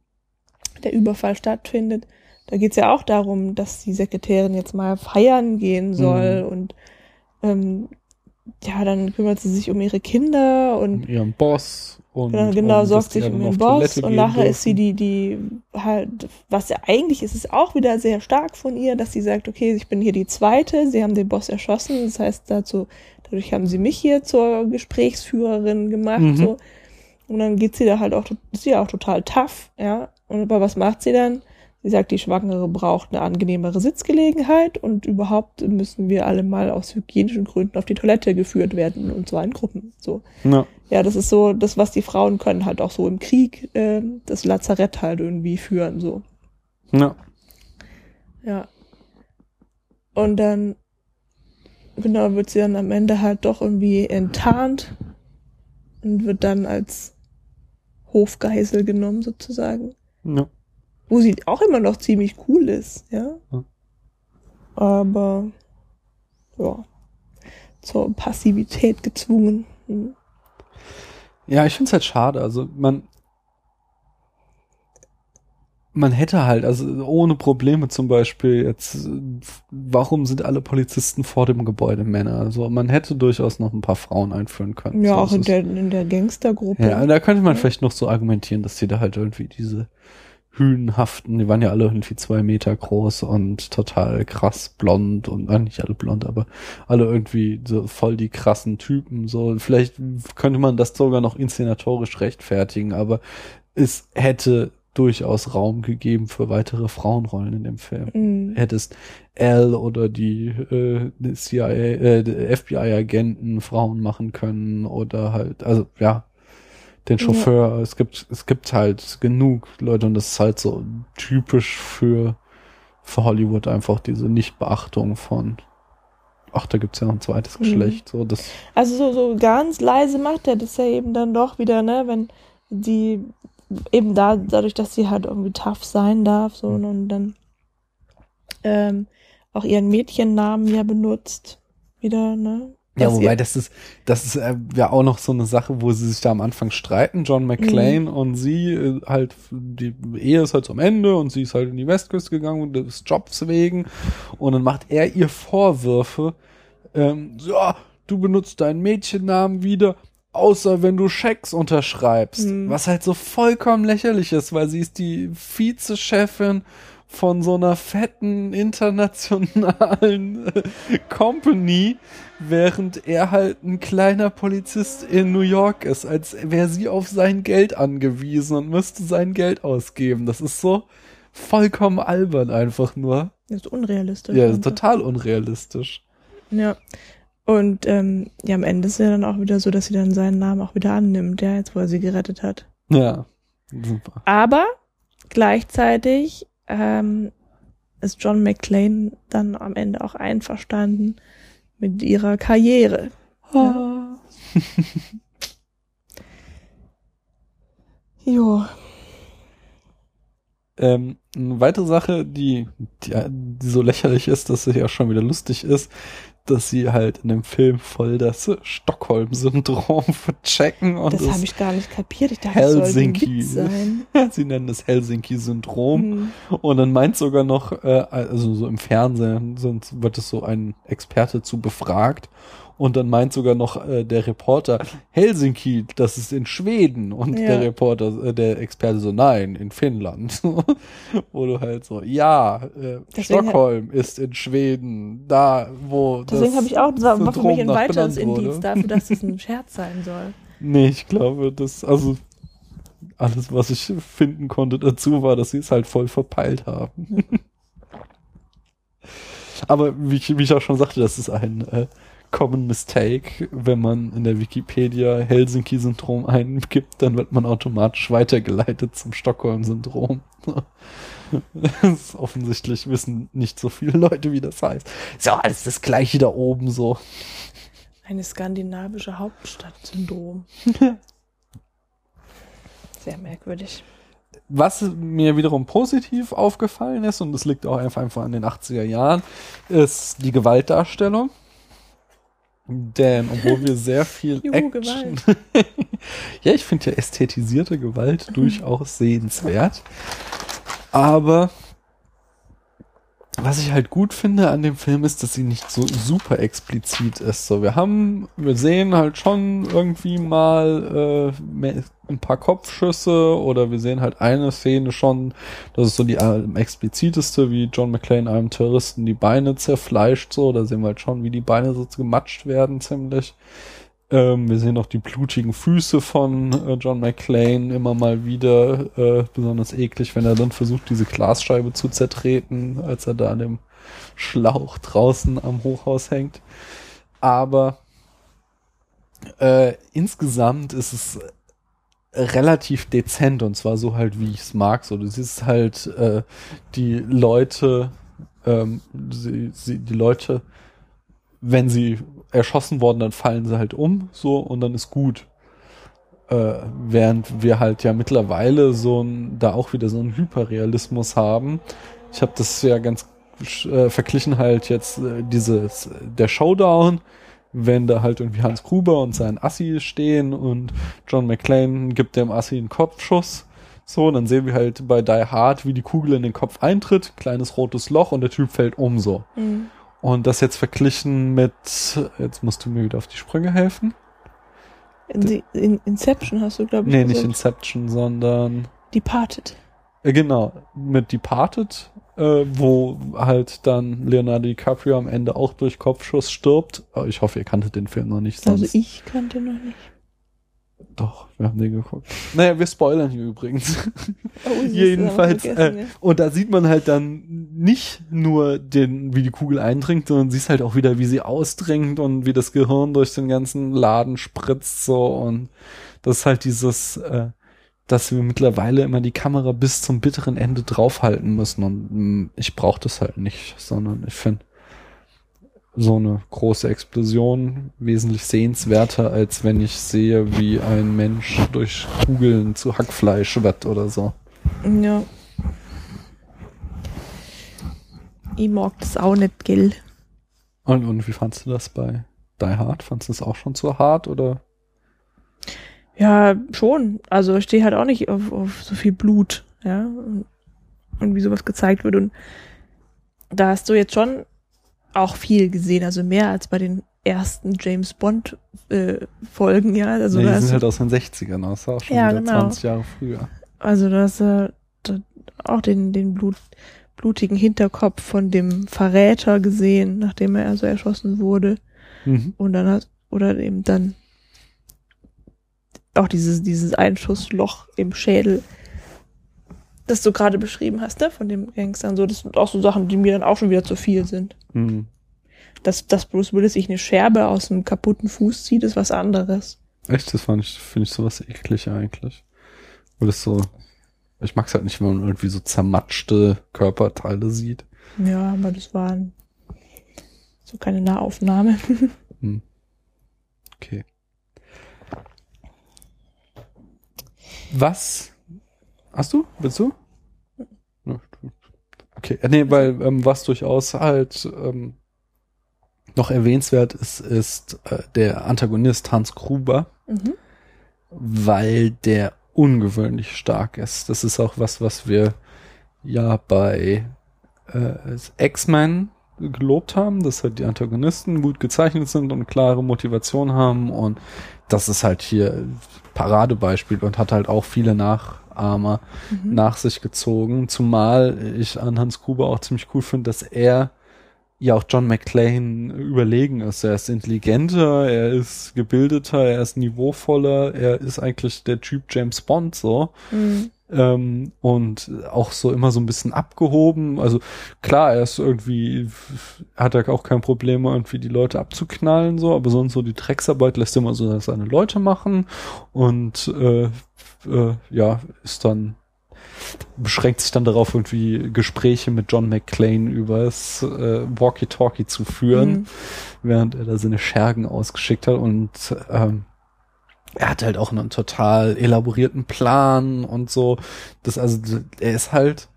der Überfall stattfindet. Da geht's ja auch darum, dass die Sekretärin jetzt mal feiern gehen soll und ähm, ja, dann kümmert sie sich um ihre Kinder und Ihren Boss und Genau, genau um, sorgt sich um ihren Boss und nachher ist sie dürfen. die, die halt, was ja eigentlich ist es auch wieder sehr stark von ihr, dass sie sagt, okay, ich bin hier die Zweite, sie haben den Boss erschossen, das heißt dazu, dadurch haben sie mich hier zur Gesprächsführerin gemacht, Mhm. so. Und dann geht sie da halt auch, ist sie ja auch total tough, ja. Und aber was macht sie dann? Sie sagt, die Schwangere braucht eine angenehmere Sitzgelegenheit und überhaupt müssen wir alle mal aus hygienischen Gründen auf die Toilette geführt werden und zwar in Gruppen, so. Ja. Ja, das ist so das, was die Frauen können, halt auch so im Krieg ähm, das Lazarett halt irgendwie führen, so. Ja. Ja. Und dann, genau, wird sie dann am Ende halt doch irgendwie enttarnt und wird dann als Hofgeisel genommen, sozusagen. ja. Wo sie auch immer noch ziemlich cool ist, ja. Ja. Aber, ja, zur Passivität gezwungen. Hm. Ja, ich find's halt schade. Also man man hätte halt, also ohne Probleme zum Beispiel jetzt, warum sind alle Polizisten vor dem Gebäude Männer? Also man hätte durchaus noch ein paar Frauen einführen können. Ja, So, auch es in der, in der Gangstergruppe. Ja, da könnte man Ja. vielleicht noch so argumentieren, dass die da halt irgendwie diese Hühnhaften, die waren ja alle irgendwie zwei Meter groß und total krass blond und äh, nicht alle blond, aber alle irgendwie so voll die krassen Typen. So, vielleicht könnte man das sogar noch inszenatorisch rechtfertigen, aber es hätte durchaus Raum gegeben für weitere Frauenrollen in dem Film Mhm. hättest L oder die, äh, die CIA, äh, die FBI-Agenten Frauen machen können oder halt, also ja, den Ja. Chauffeur. Es gibt, es gibt halt genug Leute und das ist halt so typisch für, für Hollywood einfach diese Nichtbeachtung von, ach, da gibt's ja noch ein zweites Mhm. Geschlecht, so das, Also so, so ganz leise macht er das ja eben dann doch wieder, ne, wenn die eben da, dadurch, dass sie halt irgendwie tough sein darf, so, Mhm. und dann ähm, auch ihren Mädchennamen ja benutzt, wieder, ne? Ja, wobei das ist, das ist äh, ja auch noch so eine Sache, wo sie sich da am Anfang streiten, John McClane Mhm. und sie äh, halt, die Ehe ist halt zum Ende und sie ist halt in die Westküste gegangen, des Jobs wegen und dann macht er ihr Vorwürfe, ähm, so, ja, du benutzt deinen Mädchennamen wieder, außer wenn du Schecks unterschreibst, Mhm. was halt so vollkommen lächerlich ist, weil sie ist die Vizechefin von so einer fetten internationalen äh, Company, während er halt ein kleiner Polizist in New York ist, als wäre sie auf sein Geld angewiesen und müsste sein Geld ausgeben. Das ist so vollkommen albern einfach nur. Das ist unrealistisch. Ja, einfach. total unrealistisch. Ja. Und ähm, ja, am Ende ist ja dann auch wieder so, dass sie dann seinen Namen auch wieder annimmt, ja, jetzt wo er sie gerettet hat. Ja, super. Aber gleichzeitig ähm, ist John McClane dann am Ende auch einverstanden mit ihrer Karriere. Ja. Jo. Ähm, eine weitere Sache, die, die, die so lächerlich ist, dass sie ja schon wieder lustig ist, dass sie halt in dem Film voll das Stockholm-Syndrom verchecken und Das es- habe ich gar nicht kapiert. Ich dachte, das soll ein Helsinki. Witz sein. sie nennen es Helsinki-Syndrom. Hm. Und dann meint sogar noch, äh, also so im Fernsehen sind, wird es so ein Experte zu befragt. Und dann meint sogar noch äh, der Reporter, Helsinki, das ist in Schweden. Und Ja. der Reporter, äh, der Experte so, nein, in Finnland. wo du halt so, ja, äh, Deswegen Stockholm ist in Schweden, da, wo Deswegen habe ich auch, das war für mich ein weiteres. Indiz dafür, dass es ein Scherz sein soll. Nee, ich glaube, das, also alles, was ich finden konnte dazu, war, dass sie es halt voll verpeilt haben. Aber wie ich, wie ich auch schon sagte, das ist ein äh, Common Mistake. Wenn man in der Wikipedia Helsinki-Syndrom eingibt, dann wird man automatisch weitergeleitet zum Stockholm-Syndrom. Offensichtlich wissen nicht so viele Leute, wie das heißt. Ist ja alles das gleiche da oben so. Eine skandinavische Hauptstadt-Syndrom. Sehr merkwürdig. Was mir wiederum positiv aufgefallen ist, und das liegt auch einfach an den 80er Jahren, ist die Gewaltdarstellung. Denn obwohl wir sehr viel Juhu, Action... ja, ich finde ja ästhetisierte Gewalt durchaus sehenswert. Aber was ich halt gut finde an dem Film ist, dass sie nicht so super explizit ist. So, wir haben, wir sehen halt schon irgendwie mal äh, ein paar Kopfschüsse oder wir sehen halt eine Szene schon, das ist so die expliziteste, wie John McClane einem Terroristen die Beine zerfleischt, so, da sehen wir halt schon, wie die Beine so gematscht werden ziemlich. Ähm, wir sehen auch die blutigen Füße von äh, John McClane immer mal wieder, äh, besonders eklig, wenn er dann versucht, diese Glasscheibe zu zertreten, als er da an dem Schlauch draußen am Hochhaus hängt. Aber äh, insgesamt ist es relativ dezent und zwar so halt, wie ich es mag. So, du siehst halt äh, die Leute, ähm, sie, sie, die Leute, wenn sie erschossen worden, dann fallen sie halt um, so und dann ist gut. Äh, während wir halt ja mittlerweile so ein, da auch wieder so einen Hyperrealismus haben. Ich habe das ja ganz äh, verglichen halt jetzt äh, dieses der Showdown, wenn da halt irgendwie Hans Gruber und sein Assi stehen und John McClane gibt dem Assi einen Kopfschuss. So, und dann sehen wir halt bei Die Hard, wie die Kugel in den Kopf eintritt, kleines rotes Loch und der Typ fällt um so. Mhm. Und das jetzt verglichen mit, jetzt musst du mir wieder auf die Sprünge helfen. In, in Inception hast du, glaube ich, Nee, nicht. Inception, sondern Departed. äh, genau, mit Departed, äh, wo halt dann Leonardo DiCaprio am Ende auch durch Kopfschuss stirbt. Aber ich hoffe, ihr kanntet den Film noch nicht, sonst Also ich kannte noch nicht. Doch, wir haben den geguckt. Naja, wir spoilern hier übrigens. Oh, Jedenfalls, äh, und da sieht man halt dann nicht nur den, wie die Kugel eindringt, sondern siehst halt auch wieder, wie sie ausdringt und wie das Gehirn durch den ganzen Laden spritzt so und das ist halt dieses, äh, dass wir mittlerweile immer die Kamera bis zum bitteren Ende draufhalten müssen und mh, ich brauche das halt nicht, sondern ich finde so eine große Explosion wesentlich sehenswerter, als wenn ich sehe, wie ein Mensch durch Kugeln zu Hackfleisch wird oder so. Ja. Ich mag das auch nicht, gell? Und, und wie fandst du das bei Die Hard? Fandst du das auch schon zu hart oder? Ja, schon. Also ich stehe halt auch nicht auf, auf so viel Blut, ja. Und, und wie sowas gezeigt wird. Und da hast du jetzt schon auch viel gesehen, also mehr als bei den ersten James Bond äh, Folgen, ja. Also nee, die sind halt aus den 60ern, das war auch schon Ja, genau. 20 Jahre früher. also da du da auch den, den Blut, blutigen Hinterkopf von dem Verräter gesehen, nachdem er also erschossen wurde. Mhm. Und dann hat, oder eben dann auch dieses, dieses Einschussloch im Schädel, das du gerade beschrieben hast, ne, von dem Gangster und so. Das sind auch so Sachen, die mir dann auch schon wieder zu viel sind. Mhm. Dass, dass Bruce Willis sich eine Scherbe aus einem kaputten Fuß zieht, ist was anderes. Echt, das fand ich, finde ich sowas eklig eigentlich. Weil das so, ich mag's halt nicht, wenn man irgendwie so zermatschte Körperteile sieht. Ja, aber das waren so keine Nahaufnahme. Hm. Okay. Was? Hast du? Willst du? Okay, äh, nee, weil ähm, was durchaus halt ähm, noch erwähnenswert ist, ist äh, der Antagonist Hans Gruber, mhm. weil der ungewöhnlich stark ist. Das ist auch was, was wir ja bei äh, X-Men gelobt haben, dass halt die Antagonisten gut gezeichnet sind und klare Motivation haben und das ist halt hier Paradebeispiel und hat halt auch viele Nachahmer mhm. nach sich gezogen, zumal ich an Hans Gruber auch ziemlich cool finde, dass er ja auch John McClane überlegen ist. Er ist intelligenter, er ist gebildeter, er ist niveauvoller, er ist eigentlich der Typ James Bond so. Mhm. Ähm, und auch so immer so ein bisschen abgehoben. Also klar, er ist irgendwie, hat er auch kein Problem, irgendwie die Leute abzuknallen, so, aber sonst so die Drecksarbeit lässt er immer so seine Leute machen und äh, äh, ja, ist dann beschränkt sich dann darauf, irgendwie Gespräche mit John McClane übers äh, Walkie-Talkie zu führen, mhm. während er da seine Schergen ausgeschickt hat und ähm, er hat halt auch einen total elaborierten Plan und so. Das also, er ist halt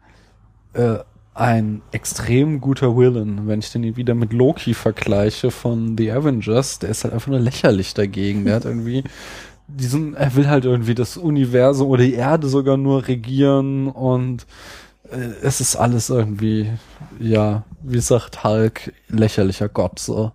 äh, ein extrem guter Villain. Wenn ich den wieder mit Loki vergleiche von The Avengers, der ist halt einfach nur lächerlich dagegen. Der hat irgendwie diesen, er will halt irgendwie das Universum oder die Erde sogar nur regieren und äh, es ist alles irgendwie, ja, wie sagt Hulk, lächerlicher Gott so.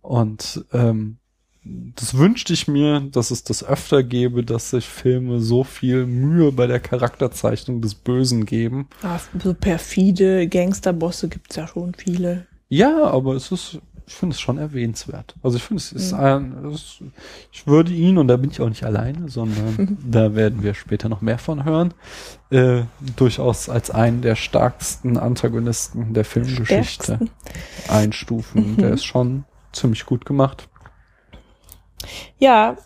Und ähm, das wünschte ich mir, dass es das öfter gäbe, dass sich Filme so viel Mühe bei der Charakterzeichnung des Bösen geben. Ah, so perfide Gangsterbosse gibt's ja schon viele. Ja, aber es ist ich finde es schon erwähnenswert. Also ich finde es ist mhm. ein, es, ich würde ihn, und da bin ich auch nicht alleine, sondern da werden wir später noch mehr von hören, äh, durchaus als einen der stärksten Antagonisten der Filmgeschichte Stärksten. einstufen. Mhm. Der ist schon ziemlich gut gemacht. Ja,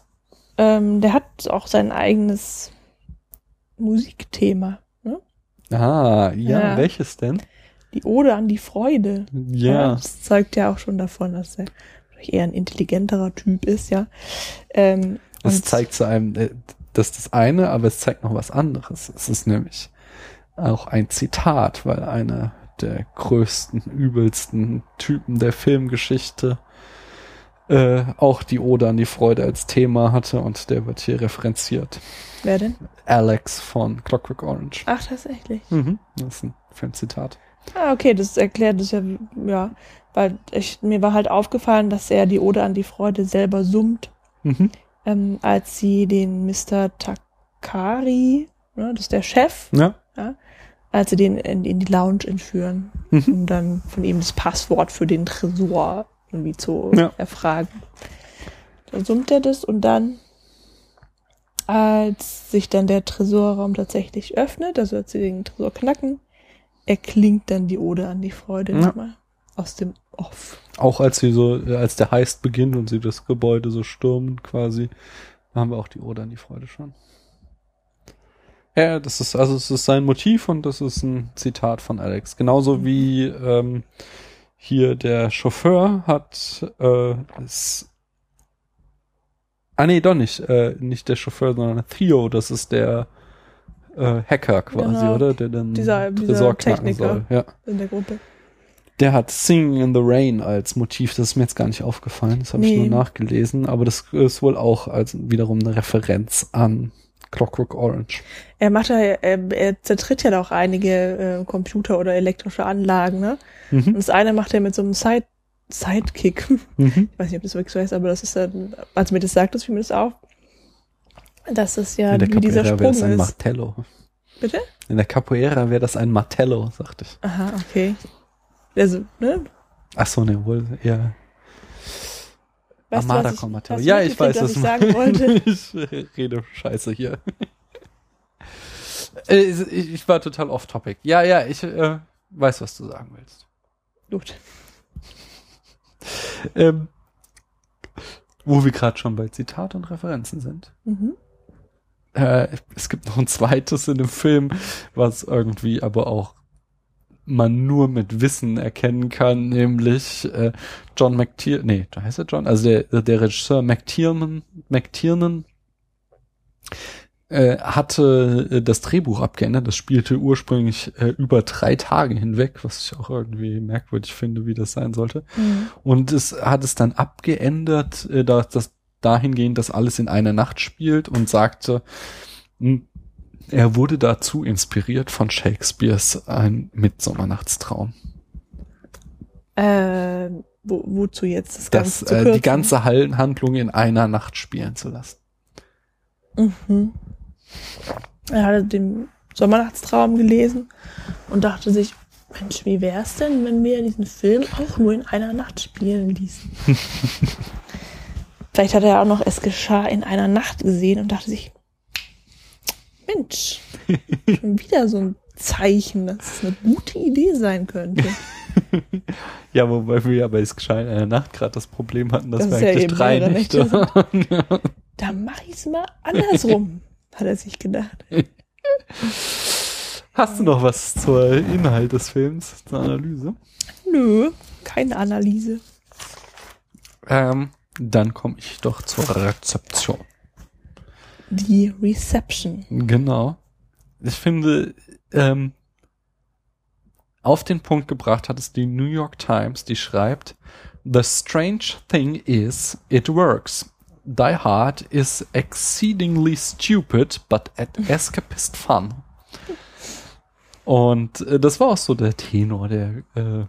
ähm, der hat auch sein eigenes Musikthema. Ne? Ah, ja, ja, welches denn? Die Ode an die Freude. Ja. Das zeugt ja auch schon davon, dass er eher ein intelligenterer Typ ist, ja. Ähm, das zeigt zu einem, äh, das ist das eine, aber es zeigt noch was anderes. Es ist nämlich auch ein Zitat, weil einer der größten, übelsten Typen der Filmgeschichte äh, auch die Ode an die Freude als Thema hatte und der wird hier referenziert. Wer denn? Alex von Clockwork Orange. Ach, tatsächlich. Mhm, das ist ein Filmzitat. Ah, okay, das erklärt es ja, ja, weil ich, mir war halt aufgefallen, dass er die Ode an die Freude selber summt, mhm. ähm, als sie den Mr. Takari, ne, das ist der Chef, ja. ja als sie den in, in die Lounge entführen, mhm. um dann von ihm das Passwort für den Tresor irgendwie zu ja. erfragen. Dann summt er das und dann, als sich dann der Tresorraum tatsächlich öffnet, also als sie den Tresor knacken, erklingt dann die Ode an die Freude ja. nochmal aus dem Off. Auch als sie so, als der Heist beginnt und sie das Gebäude so stürmen quasi, haben wir auch die Ode an die Freude schon. Ja, das ist, also es ist sein Motiv und das ist ein Zitat von Alex. Genauso wie ähm, hier der Chauffeur hat äh, es, Ah nee, doch nicht. Äh, nicht der Chauffeur, sondern Theo, das ist der äh, Hacker quasi, genau. oder? Der dann dieser, dieser Techniker soll. Ja. in der Gruppe. Der hat Singing in the Rain als Motiv, das ist mir jetzt gar nicht aufgefallen, das habe nee. ich nur nachgelesen, aber das ist wohl auch als wiederum eine Referenz an Clockwork Orange. Er macht ja, er, er zertritt ja auch einige äh, Computer oder elektrische Anlagen, ne? Mhm. Und das eine macht er mit so einem Side Sidekick. Mhm. Ich weiß nicht, ob das wirklich so heißt, aber das ist dann, als mir das sagt, das fiel mir das auf. Das ist ja wie dieser Sprung ist. ein Martello. Bitte? In der Capoeira wäre das ein Martello, sagte ich. Aha, okay. Also, ne? Ach so, ne, wohl eher. Weißt Armada du, Martello. Ja, ich weiß, was ich sagen wollte. ich rede Scheiße hier. Äh, ich war total off topic. Ja, ja, ich äh, weiß, was du sagen willst. Gut. ähm, wo wir gerade schon bei Zitat und Referenzen sind. Mhm äh, es gibt noch ein zweites in dem Film, was irgendwie aber auch man nur mit Wissen erkennen kann, nämlich äh, John McTiernan, nee, da heißt er John, also der, der Regisseur McTiernan, McTiernan äh, hatte äh, das Drehbuch abgeändert. Das spielte ursprünglich äh, über drei Tage hinweg, was ich auch irgendwie merkwürdig finde, wie das sein sollte. Mhm. Und es hat es dann abgeändert, äh, dass das dahingehend, dass alles in einer Nacht spielt und sagte, hm, er wurde dazu inspiriert von Shakespeares Ein Mittsommernnachtstraum. Äh, wo, wozu jetzt das Ganze das, äh, Die ganze Handlung in einer Nacht spielen zu lassen. Mhm. Er hatte den Sommernachtstraum gelesen und dachte sich, Mensch, wie wär's denn, wenn wir diesen Film auch nur in einer Nacht spielen ließen? Vielleicht hat er auch noch Es geschah in einer Nacht gesehen und dachte sich, Mensch, schon wieder so ein Zeichen, dass es eine gute Idee sein könnte. ja, wobei wir ja bei Es geschah in einer Nacht gerade das Problem hatten, dass das wir eigentlich ja drei Nächte waren. da mach ich's mal andersrum, hat er sich gedacht. Hast du noch was zur Inhalt des Films, zur Analyse? Nö, keine Analyse. Ähm, dann komme ich doch zur Rezeption. Die Reception. Genau. Ich finde, ähm, auf den Punkt gebracht hat es die New York Times, die schreibt, The strange thing is, it works. Die Hard is exceedingly stupid, but at escapist fun. Und äh, das war auch so der Tenor der äh,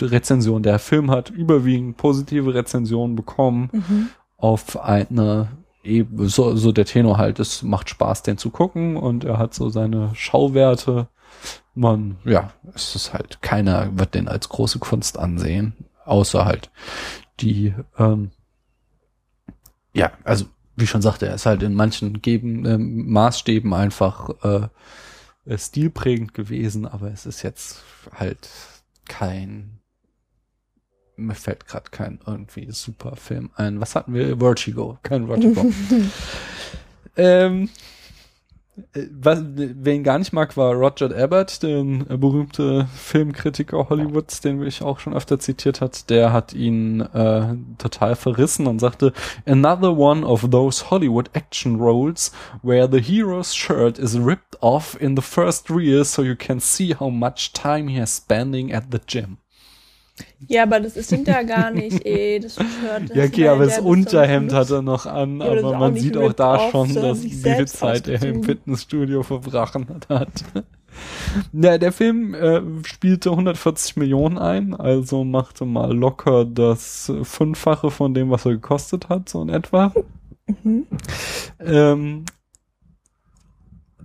Rezension. Der Film hat überwiegend positive Rezensionen bekommen mhm. auf eine eben so, so der Tenor halt, es macht Spaß, den zu gucken und er hat so seine Schauwerte. Man, ja, es ist halt, keiner wird den als große Kunst ansehen, außer halt die, ähm, ja, also wie schon sagte, er ist halt in manchen geben, äh, Maßstäben einfach äh, stilprägend gewesen, aber es ist jetzt halt kein mir fällt gerade kein irgendwie super Film ein. Was hatten wir? Vertigo. Kein Vertigo. ähm, äh, was, wer ihn gar nicht mag, war Roger Ebert, der äh, berühmte Filmkritiker Hollywoods, den ich auch schon öfter zitiert hat. Der hat ihn äh, total verrissen und sagte, Another one of those Hollywood action roles where the hero's shirt is ripped off in the first reel so you can see how much time he has spending at the gym. Ja, aber das stimmt ja gar nicht, ey. Das Shirt, das ja, okay, aber das Unterhemd hat er noch an, ja, aber man sieht auch da schon, dass wie viel Zeit er im Fitnessstudio verbrachen hat. Ja, der Film äh, spielte 140 Millionen ein, also machte mal locker das Fünffache von dem, was er gekostet hat, so in etwa. Mhm. Ähm,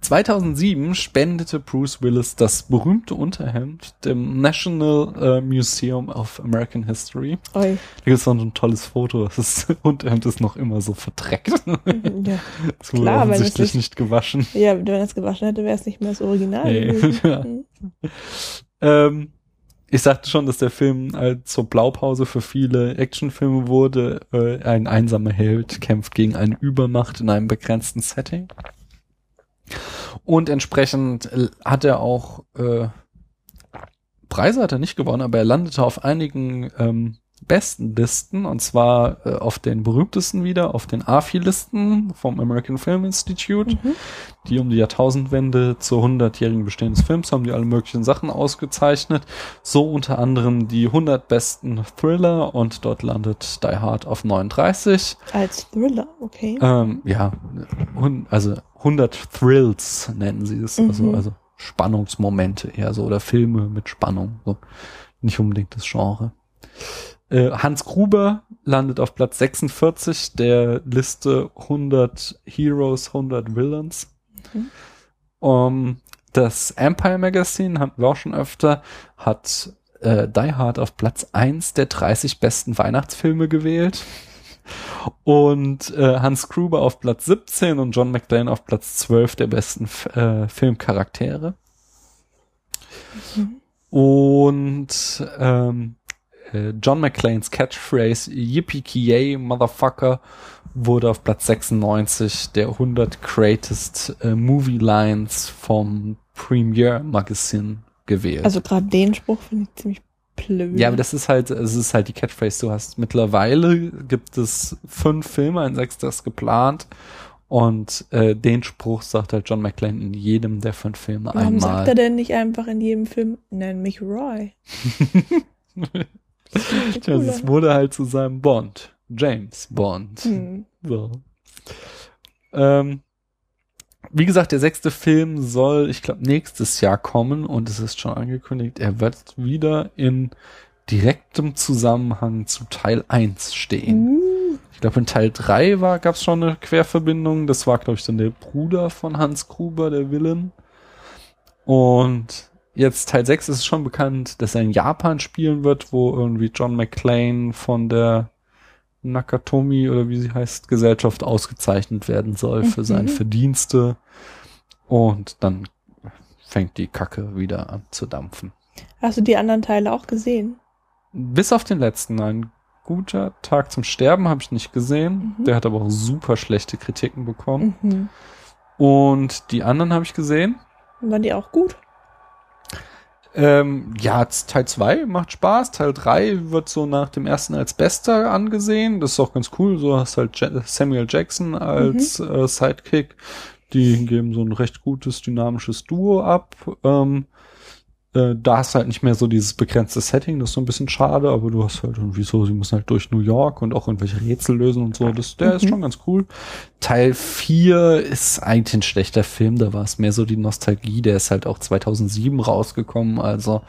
2007 spendete Bruce Willis das berühmte Unterhemd dem National äh, Museum of American History. Oi. Da gibt es noch ein tolles Foto. Das Unterhemd ist noch immer so verdreckt. Mhm, ja. Das wurde Klar, offensichtlich nicht, nicht, gewaschen. Ja, wenn es gewaschen hätte, wäre es nicht mehr das Original nee. ja. Mhm. ähm, ich sagte schon, dass der Film halt zur Blaupause für viele Actionfilme wurde. Äh, ein einsamer Held kämpft gegen eine Übermacht in einem begrenzten Setting. Und entsprechend hat er auch äh, Preise hat er nicht gewonnen, aber er landete auf einigen ähm, besten Listen und zwar äh, auf den berühmtesten wieder, auf den AFI-Listen vom American Film Institute, mhm. die um die Jahrtausendwende zur 100-jährigen Bestehen des Films haben die alle möglichen Sachen ausgezeichnet, so unter anderem die 100 besten Thriller und dort landet Die Hard auf 39. Als Thriller, okay. Ähm, ja, also 100 Thrills nennen sie es, also, mhm. also Spannungsmomente eher so oder Filme mit Spannung, so nicht unbedingt das Genre. Äh, Hans Gruber landet auf Platz 46 der Liste 100 Heroes, 100 Villains. Mhm. Um, das Empire Magazine, hatten wir auch schon öfter, hat äh, Die Hard auf Platz 1 der 30 besten Weihnachtsfilme gewählt. Und äh, Hans Gruber auf Platz 17 und John McClane auf Platz 12 der besten äh, Filmcharaktere. Mhm. Und ähm, äh, John McClanes Catchphrase Yippee-ki-yay, Motherfucker wurde auf Platz 96 der 100 Greatest äh, Movie Lines vom Premiere Magazine gewählt. Also gerade den Spruch finde ich ziemlich blöd. Ja, aber das ist halt, es ist halt die Catchphrase. Du hast mittlerweile gibt es fünf Filme, ein sechstes geplant. Und äh, den Spruch sagt halt John McClane in jedem der fünf Filme Warum einmal. Warum sagt er denn nicht einfach in jedem Film, nenn mich Roy? Tja, es wurde halt zu seinem Bond. James Bond. Hm. So. Ähm, wie gesagt, der sechste Film soll, ich glaube, nächstes Jahr kommen und es ist schon angekündigt, er wird wieder in direktem Zusammenhang zu Teil 1 stehen. Uh. Ich glaube, in Teil 3 war, gab es schon eine Querverbindung. Das war, glaube ich, dann der Bruder von Hans Gruber, der Villain. Und jetzt Teil 6 ist schon bekannt, dass er in Japan spielen wird, wo irgendwie John McClane von der Nakatomi oder wie sie heißt, Gesellschaft ausgezeichnet werden soll für mhm. seine Verdienste. Und dann fängt die Kacke wieder an zu dampfen. Hast du die anderen Teile auch gesehen? Bis auf den letzten. Ein guter Tag zum Sterben habe ich nicht gesehen. Mhm. Der hat aber auch super schlechte Kritiken bekommen. Mhm. Und die anderen habe ich gesehen. Waren die auch gut? Ähm, ja, Teil 2 macht Spaß. Teil 3 wird so nach dem ersten als bester angesehen. Das ist auch ganz cool. So hast halt Samuel Jackson als mhm. äh, Sidekick. Die geben so ein recht gutes, dynamisches Duo ab. Ähm, äh, da hast du halt nicht mehr so dieses begrenzte Setting, das ist so ein bisschen schade, aber du hast halt irgendwie so, sie müssen halt durch New York und auch irgendwelche Rätsel lösen und so. Das, der mhm. ist schon ganz cool. Teil 4 ist eigentlich ein schlechter Film, da war es mehr so die Nostalgie, der ist halt auch 2007 rausgekommen, also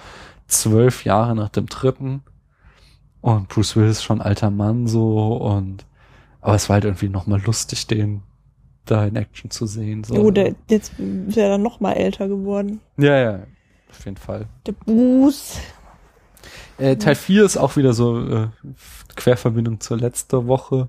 zwölf Jahre nach dem dritten. Und Bruce Willis schon alter Mann so und aber es war halt irgendwie nochmal lustig, den da in Action zu sehen. So. Oh, der, jetzt ist er dann noch mal älter geworden. Ja, ja, auf jeden Fall. Der Bruce. Äh, Teil 4 ist auch wieder so äh, Querverbindung zur letzten Woche.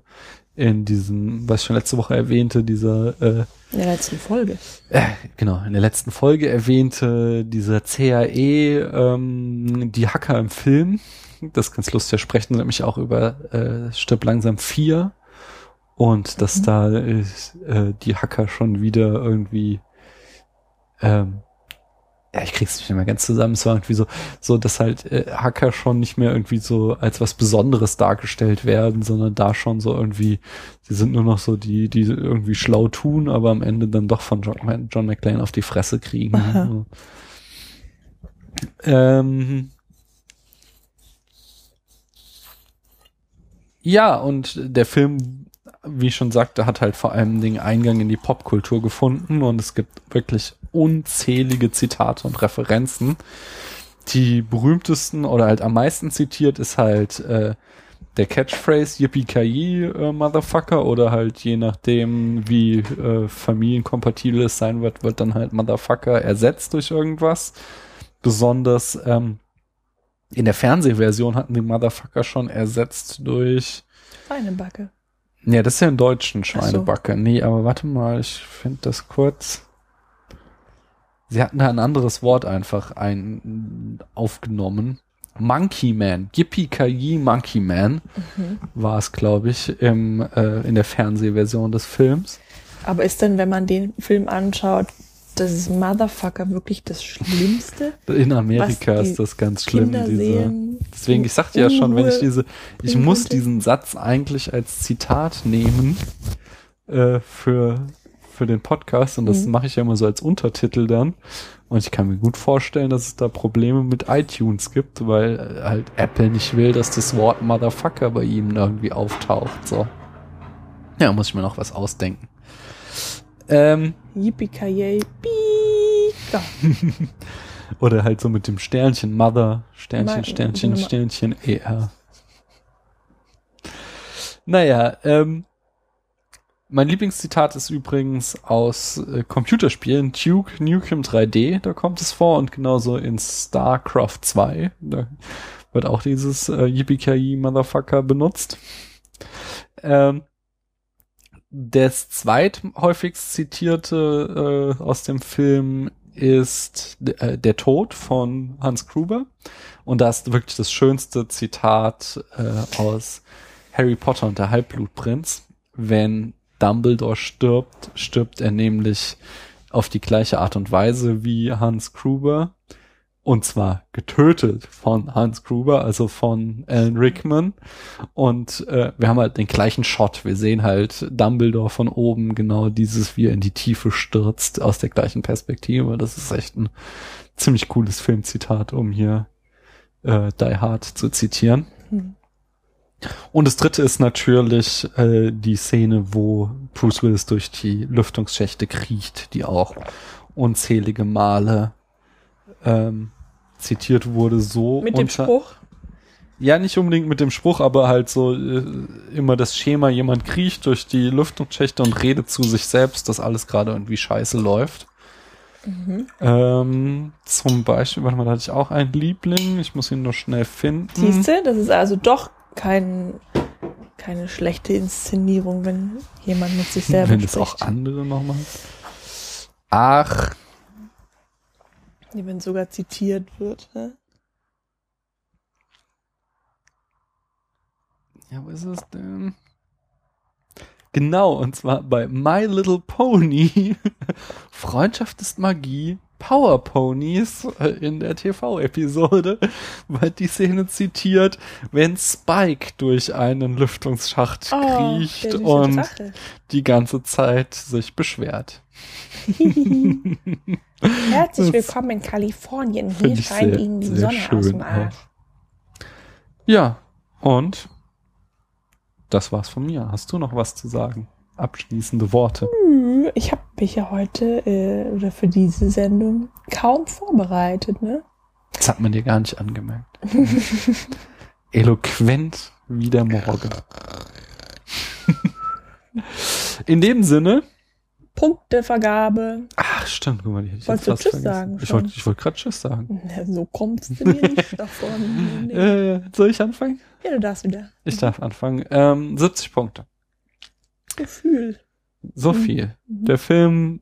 In diesem, was ich schon letzte Woche erwähnte, dieser äh, in der letzten Folge. Äh, genau, in der letzten Folge erwähnte dieser CAE, ähm, die Hacker im Film. Das ist ganz lustig, sprechen nämlich auch über äh, Stirb langsam 4 und dass mhm. da äh, die Hacker schon wieder irgendwie ähm, ja, ich krieg's nicht mehr ganz zusammen. Es war irgendwie so, so, dass halt äh, Hacker schon nicht mehr irgendwie so als was Besonderes dargestellt werden, sondern da schon so irgendwie, sie sind nur noch so die, die irgendwie schlau tun, aber am Ende dann doch von John, John McClane auf die Fresse kriegen. Ähm, ja, und der Film wie ich schon sagte, hat halt vor allem den Eingang in die Popkultur gefunden und es gibt wirklich unzählige Zitate und Referenzen. Die berühmtesten oder halt am meisten zitiert ist halt äh, der Catchphrase Yippie äh, Motherfucker oder halt je nachdem wie äh, familienkompatibel es sein wird, wird dann halt Motherfucker ersetzt durch irgendwas. Besonders ähm, in der Fernsehversion hatten die Motherfucker schon ersetzt durch eine Backe. Ja, das ist ja in deutschen Schweinebacke. So. Nee, aber warte mal, ich finde das kurz. Sie hatten da ein anderes Wort einfach ein, aufgenommen. Monkey Man, Yippie Kayi Monkey Man mhm. war es, glaube ich, im, äh, in der Fernsehversion des Films. Aber ist denn, wenn man den Film anschaut, das Motherfucker wirklich das Schlimmste? In Amerika ist das ganz schlimm. Diese, deswegen, ich sagte ja schon, wenn ich diese, ich muss diesen Satz eigentlich als Zitat nehmen äh, für für den Podcast und das mhm. mache ich ja immer so als Untertitel dann. Und ich kann mir gut vorstellen, dass es da Probleme mit iTunes gibt, weil halt Apple nicht will, dass das Wort Motherfucker bei ihm irgendwie auftaucht. So. Ja, muss ich mir noch was ausdenken. Ähm, Yippie Oder halt so mit dem Sternchen Mother, Sternchen, Sternchen, Sternchen, ER. Naja, ähm, mein Lieblingszitat ist übrigens aus äh, Computerspielen Duke Nukem 3D, da kommt es vor und genauso in StarCraft 2, da wird auch dieses äh, Yippie Motherfucker benutzt. Ähm, das zweithäufigst zitierte äh, aus dem Film ist äh, der Tod von Hans Gruber. Und da ist wirklich das schönste Zitat äh, aus Harry Potter und der Halbblutprinz. Wenn Dumbledore stirbt, stirbt er nämlich auf die gleiche Art und Weise wie Hans Gruber. Und zwar getötet von Hans Gruber, also von Alan Rickman. Und äh, wir haben halt den gleichen Shot. Wir sehen halt Dumbledore von oben, genau dieses, wie er in die Tiefe stürzt, aus der gleichen Perspektive. Das ist echt ein ziemlich cooles Filmzitat, um hier äh, Die Hard zu zitieren. Mhm. Und das dritte ist natürlich äh, die Szene, wo Bruce Willis durch die Lüftungsschächte kriecht, die auch unzählige Male ähm, zitiert wurde, so Mit dem Spruch? Ja, nicht unbedingt mit dem Spruch, aber halt so äh, immer das Schema, jemand kriecht durch die Lüftungsschächte und redet zu sich selbst, dass alles gerade irgendwie scheiße läuft. Mhm. Ähm, zum Beispiel, warte mal, da hatte ich auch einen Liebling, ich muss ihn nur schnell finden. Siehst du, das ist also doch kein, keine schlechte Inszenierung, wenn jemand mit sich selber Wenn es auch andere nochmal. Ach, Wenn sogar zitiert wird. hä? Ja, wo ist es denn? Genau, und zwar bei My Little Pony. Freundschaft ist Magie. Power Ponies in der TV-Episode wird die Szene zitiert, wenn Spike durch einen Lüftungsschacht Oh, kriecht und Drache. die ganze Zeit sich beschwert. Herzlich willkommen in Kalifornien. Hier scheint sehr, Ihnen die Sonne aus dem Arsch. auch. Ja, und das war's von mir. Hast du noch was zu sagen? Abschließende Worte. Hm, Ich habe mich ja heute äh, oder für diese Sendung kaum vorbereitet, ne? Das hat man dir gar nicht angemerkt. Eloquent wie der Morgen. In dem Sinne. Punktevergabe. Ach, stimmt, guck mal, die hätte ich Wolltest jetzt fast Tschüss vergessen. sagen Ich wollte ich wollte gerade Tschüss sagen. Na, so kommst du mir nicht davon. Nee. Äh, soll ich anfangen? Ja, du darfst wieder. Ich darf anfangen. Ähm, 70 Punkte. Gefühl. So Mhm. viel. Der Film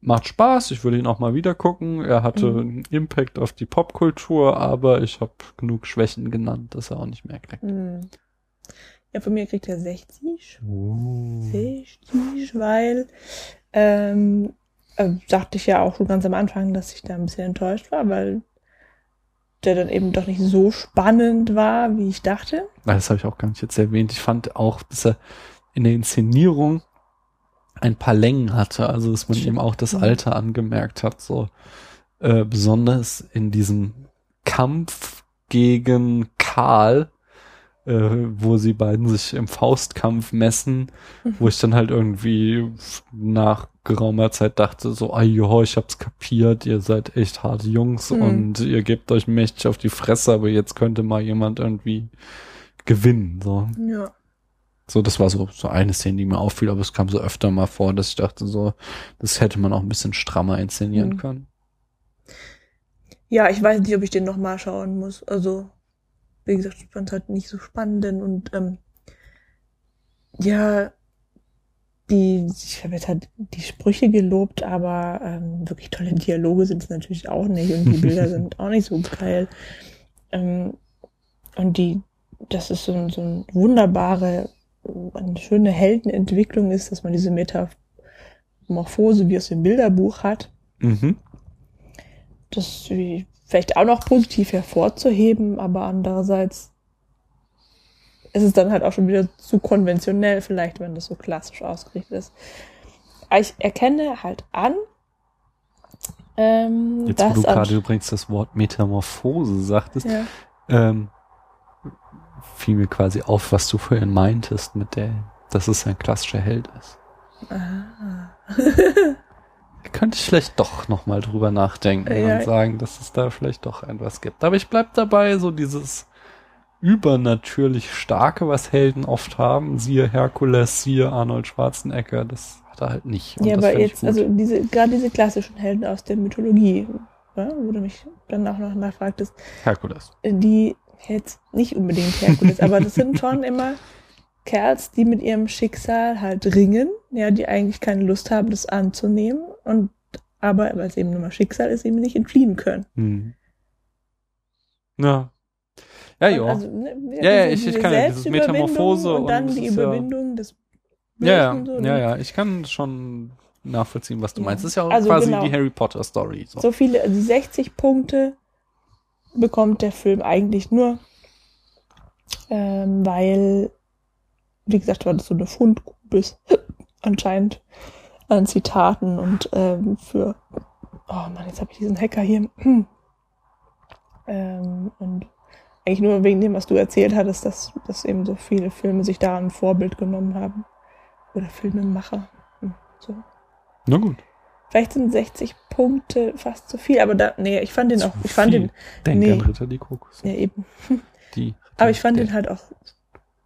macht Spaß. Ich würde ihn auch mal wieder gucken. Er hatte Mhm. einen Impact auf die Popkultur, aber ich habe genug Schwächen genannt, dass er auch nicht mehr kriegt. Hm. Ja, von mir kriegt er 60. Oh. 60, weil ähm, äh, sagte ich ja auch schon ganz am Anfang, dass ich da ein bisschen enttäuscht war, weil der dann eben doch nicht so spannend war, wie ich dachte. Das habe ich auch gar nicht jetzt erwähnt. Ich fand auch, dass er in der Inszenierung ein paar Längen hatte, also dass man ihm auch das Mhm. Alter angemerkt hat, so äh, besonders in diesem Kampf gegen Karl, äh, wo sie beiden sich im Faustkampf messen, wo ich dann halt irgendwie nach geraumer Zeit dachte, so, ah jo, ich hab's kapiert, ihr seid echt harte Jungs Mhm. und ihr gebt euch mächtig auf die Fresse, aber jetzt könnte mal jemand irgendwie gewinnen, so. Ja. So, das war so, so eine Szene, die mir auffiel, aber es kam so öfter mal vor, dass ich dachte, so, das hätte man auch ein bisschen strammer inszenieren Mhm. können. Ja, ich weiß nicht, ob ich den nochmal schauen muss. Also, wie gesagt, ich fand es halt nicht so spannend und ähm, ja, die, ich habe jetzt halt die Sprüche gelobt, aber ähm, wirklich tolle Dialoge sind es natürlich auch nicht und die Bilder sind auch nicht so geil. Ähm, und die, das ist so, ein- so eine wunderbare, eine schöne Heldenentwicklung ist, dass man diese Metamorphose wie aus dem Bilderbuch hat Mhm. das vielleicht auch noch positiv hervorzuheben, aber andererseits ist es dann halt auch schon wieder zu konventionell, vielleicht, wenn das so klassisch ausgerichtet ist. Aber ich erkenne halt an, ähm, Jetzt, wo dass du gerade übrigens das Wort Metamorphose sagtest, ja, ähm, fiel mir quasi auf, was du vorhin meintest, mit der, dass es ein klassischer Held ist. ah. Könnte ich vielleicht doch nochmal drüber nachdenken Ja. und sagen, dass es da vielleicht doch etwas gibt. Aber ich bleib dabei, so dieses übernatürlich Starke, was Helden oft haben, siehe Herkules, siehe Arnold Schwarzenegger, das hat er halt nicht. Und ja aber jetzt, also diese, gerade diese klassischen Helden aus der Mythologie, ja, wo du mich dann auch noch nachfragtest, Herkules. die jetzt nicht unbedingt Herkules, aber das sind schon immer Kerls, die mit ihrem Schicksal halt ringen, ja, die eigentlich keine Lust haben, das anzunehmen und aber, weil es eben nur mal Schicksal ist, eben nicht entfliehen können. Hm. Ja. Ja, ja. Also, ne, Ja, ja, ich- ich kann ja dieses Metamorphose und dann und die ist ja- Überwindung des Ja, ja, Bösen, so, ne? ja, ja, ich kann schon nachvollziehen, was du Ja. meinst. Das ist ja auch Also quasi genau. die Harry Potter Story. So. So viele, also 60 Punkte bekommt der Film eigentlich nur, ähm, weil, wie gesagt, weil das so eine Fundgrube ist, anscheinend an Zitaten und ähm, für, oh Mann, jetzt habe ich diesen Hacker hier. ähm, und eigentlich nur wegen dem, was du erzählt hattest, dass, dass eben so viele Filme sich daran ein Vorbild genommen haben. Oder Filmemacher. Hm, so. Na gut. Vielleicht sind 60 Punkte fast zu viel, aber da, nee, ich fand den auch, ich fand den, Denk nee. an Ritter die Kokos. ja eben, Die Aber ich fand den halt auch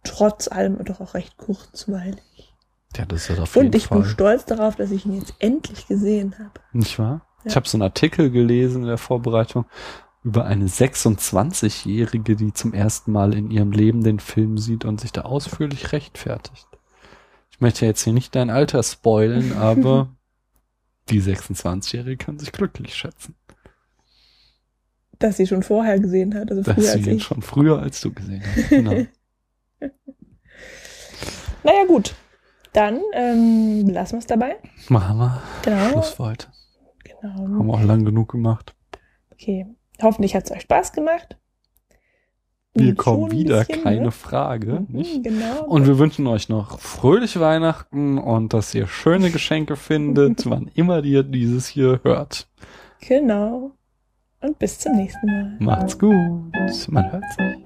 trotz allem doch auch recht kurzweilig. Ja, das ist auf jeden Und ich Fall. bin stolz darauf, dass ich ihn jetzt endlich gesehen habe. Nicht wahr? Ja. Ich habe so einen Artikel gelesen in der Vorbereitung über eine 26-Jährige, die zum ersten Mal in ihrem Leben den Film sieht und sich da ausführlich rechtfertigt. Ich möchte jetzt hier nicht dein Alter spoilen, aber die 26-Jährige kann sich glücklich schätzen, Dass sie schon vorher gesehen hat, also dass früher sie als ihn ich. schon früher als du gesehen hast. Genau. Naja, gut. Dann ähm, lassen wir es dabei. Machen wir Genau. Schluss für heute. genau. Haben wir auch lang genug gemacht. Okay. Hoffentlich hat es euch Spaß gemacht. Wir kommen wieder, bisschen, keine ne? Frage, Mhm, nicht? Genau. Und wir wünschen euch noch fröhliche Weihnachten und dass ihr schöne Geschenke findet, wann immer ihr dieses hier hört. genau. Und bis zum nächsten Mal. Macht's gut. Man hört sich.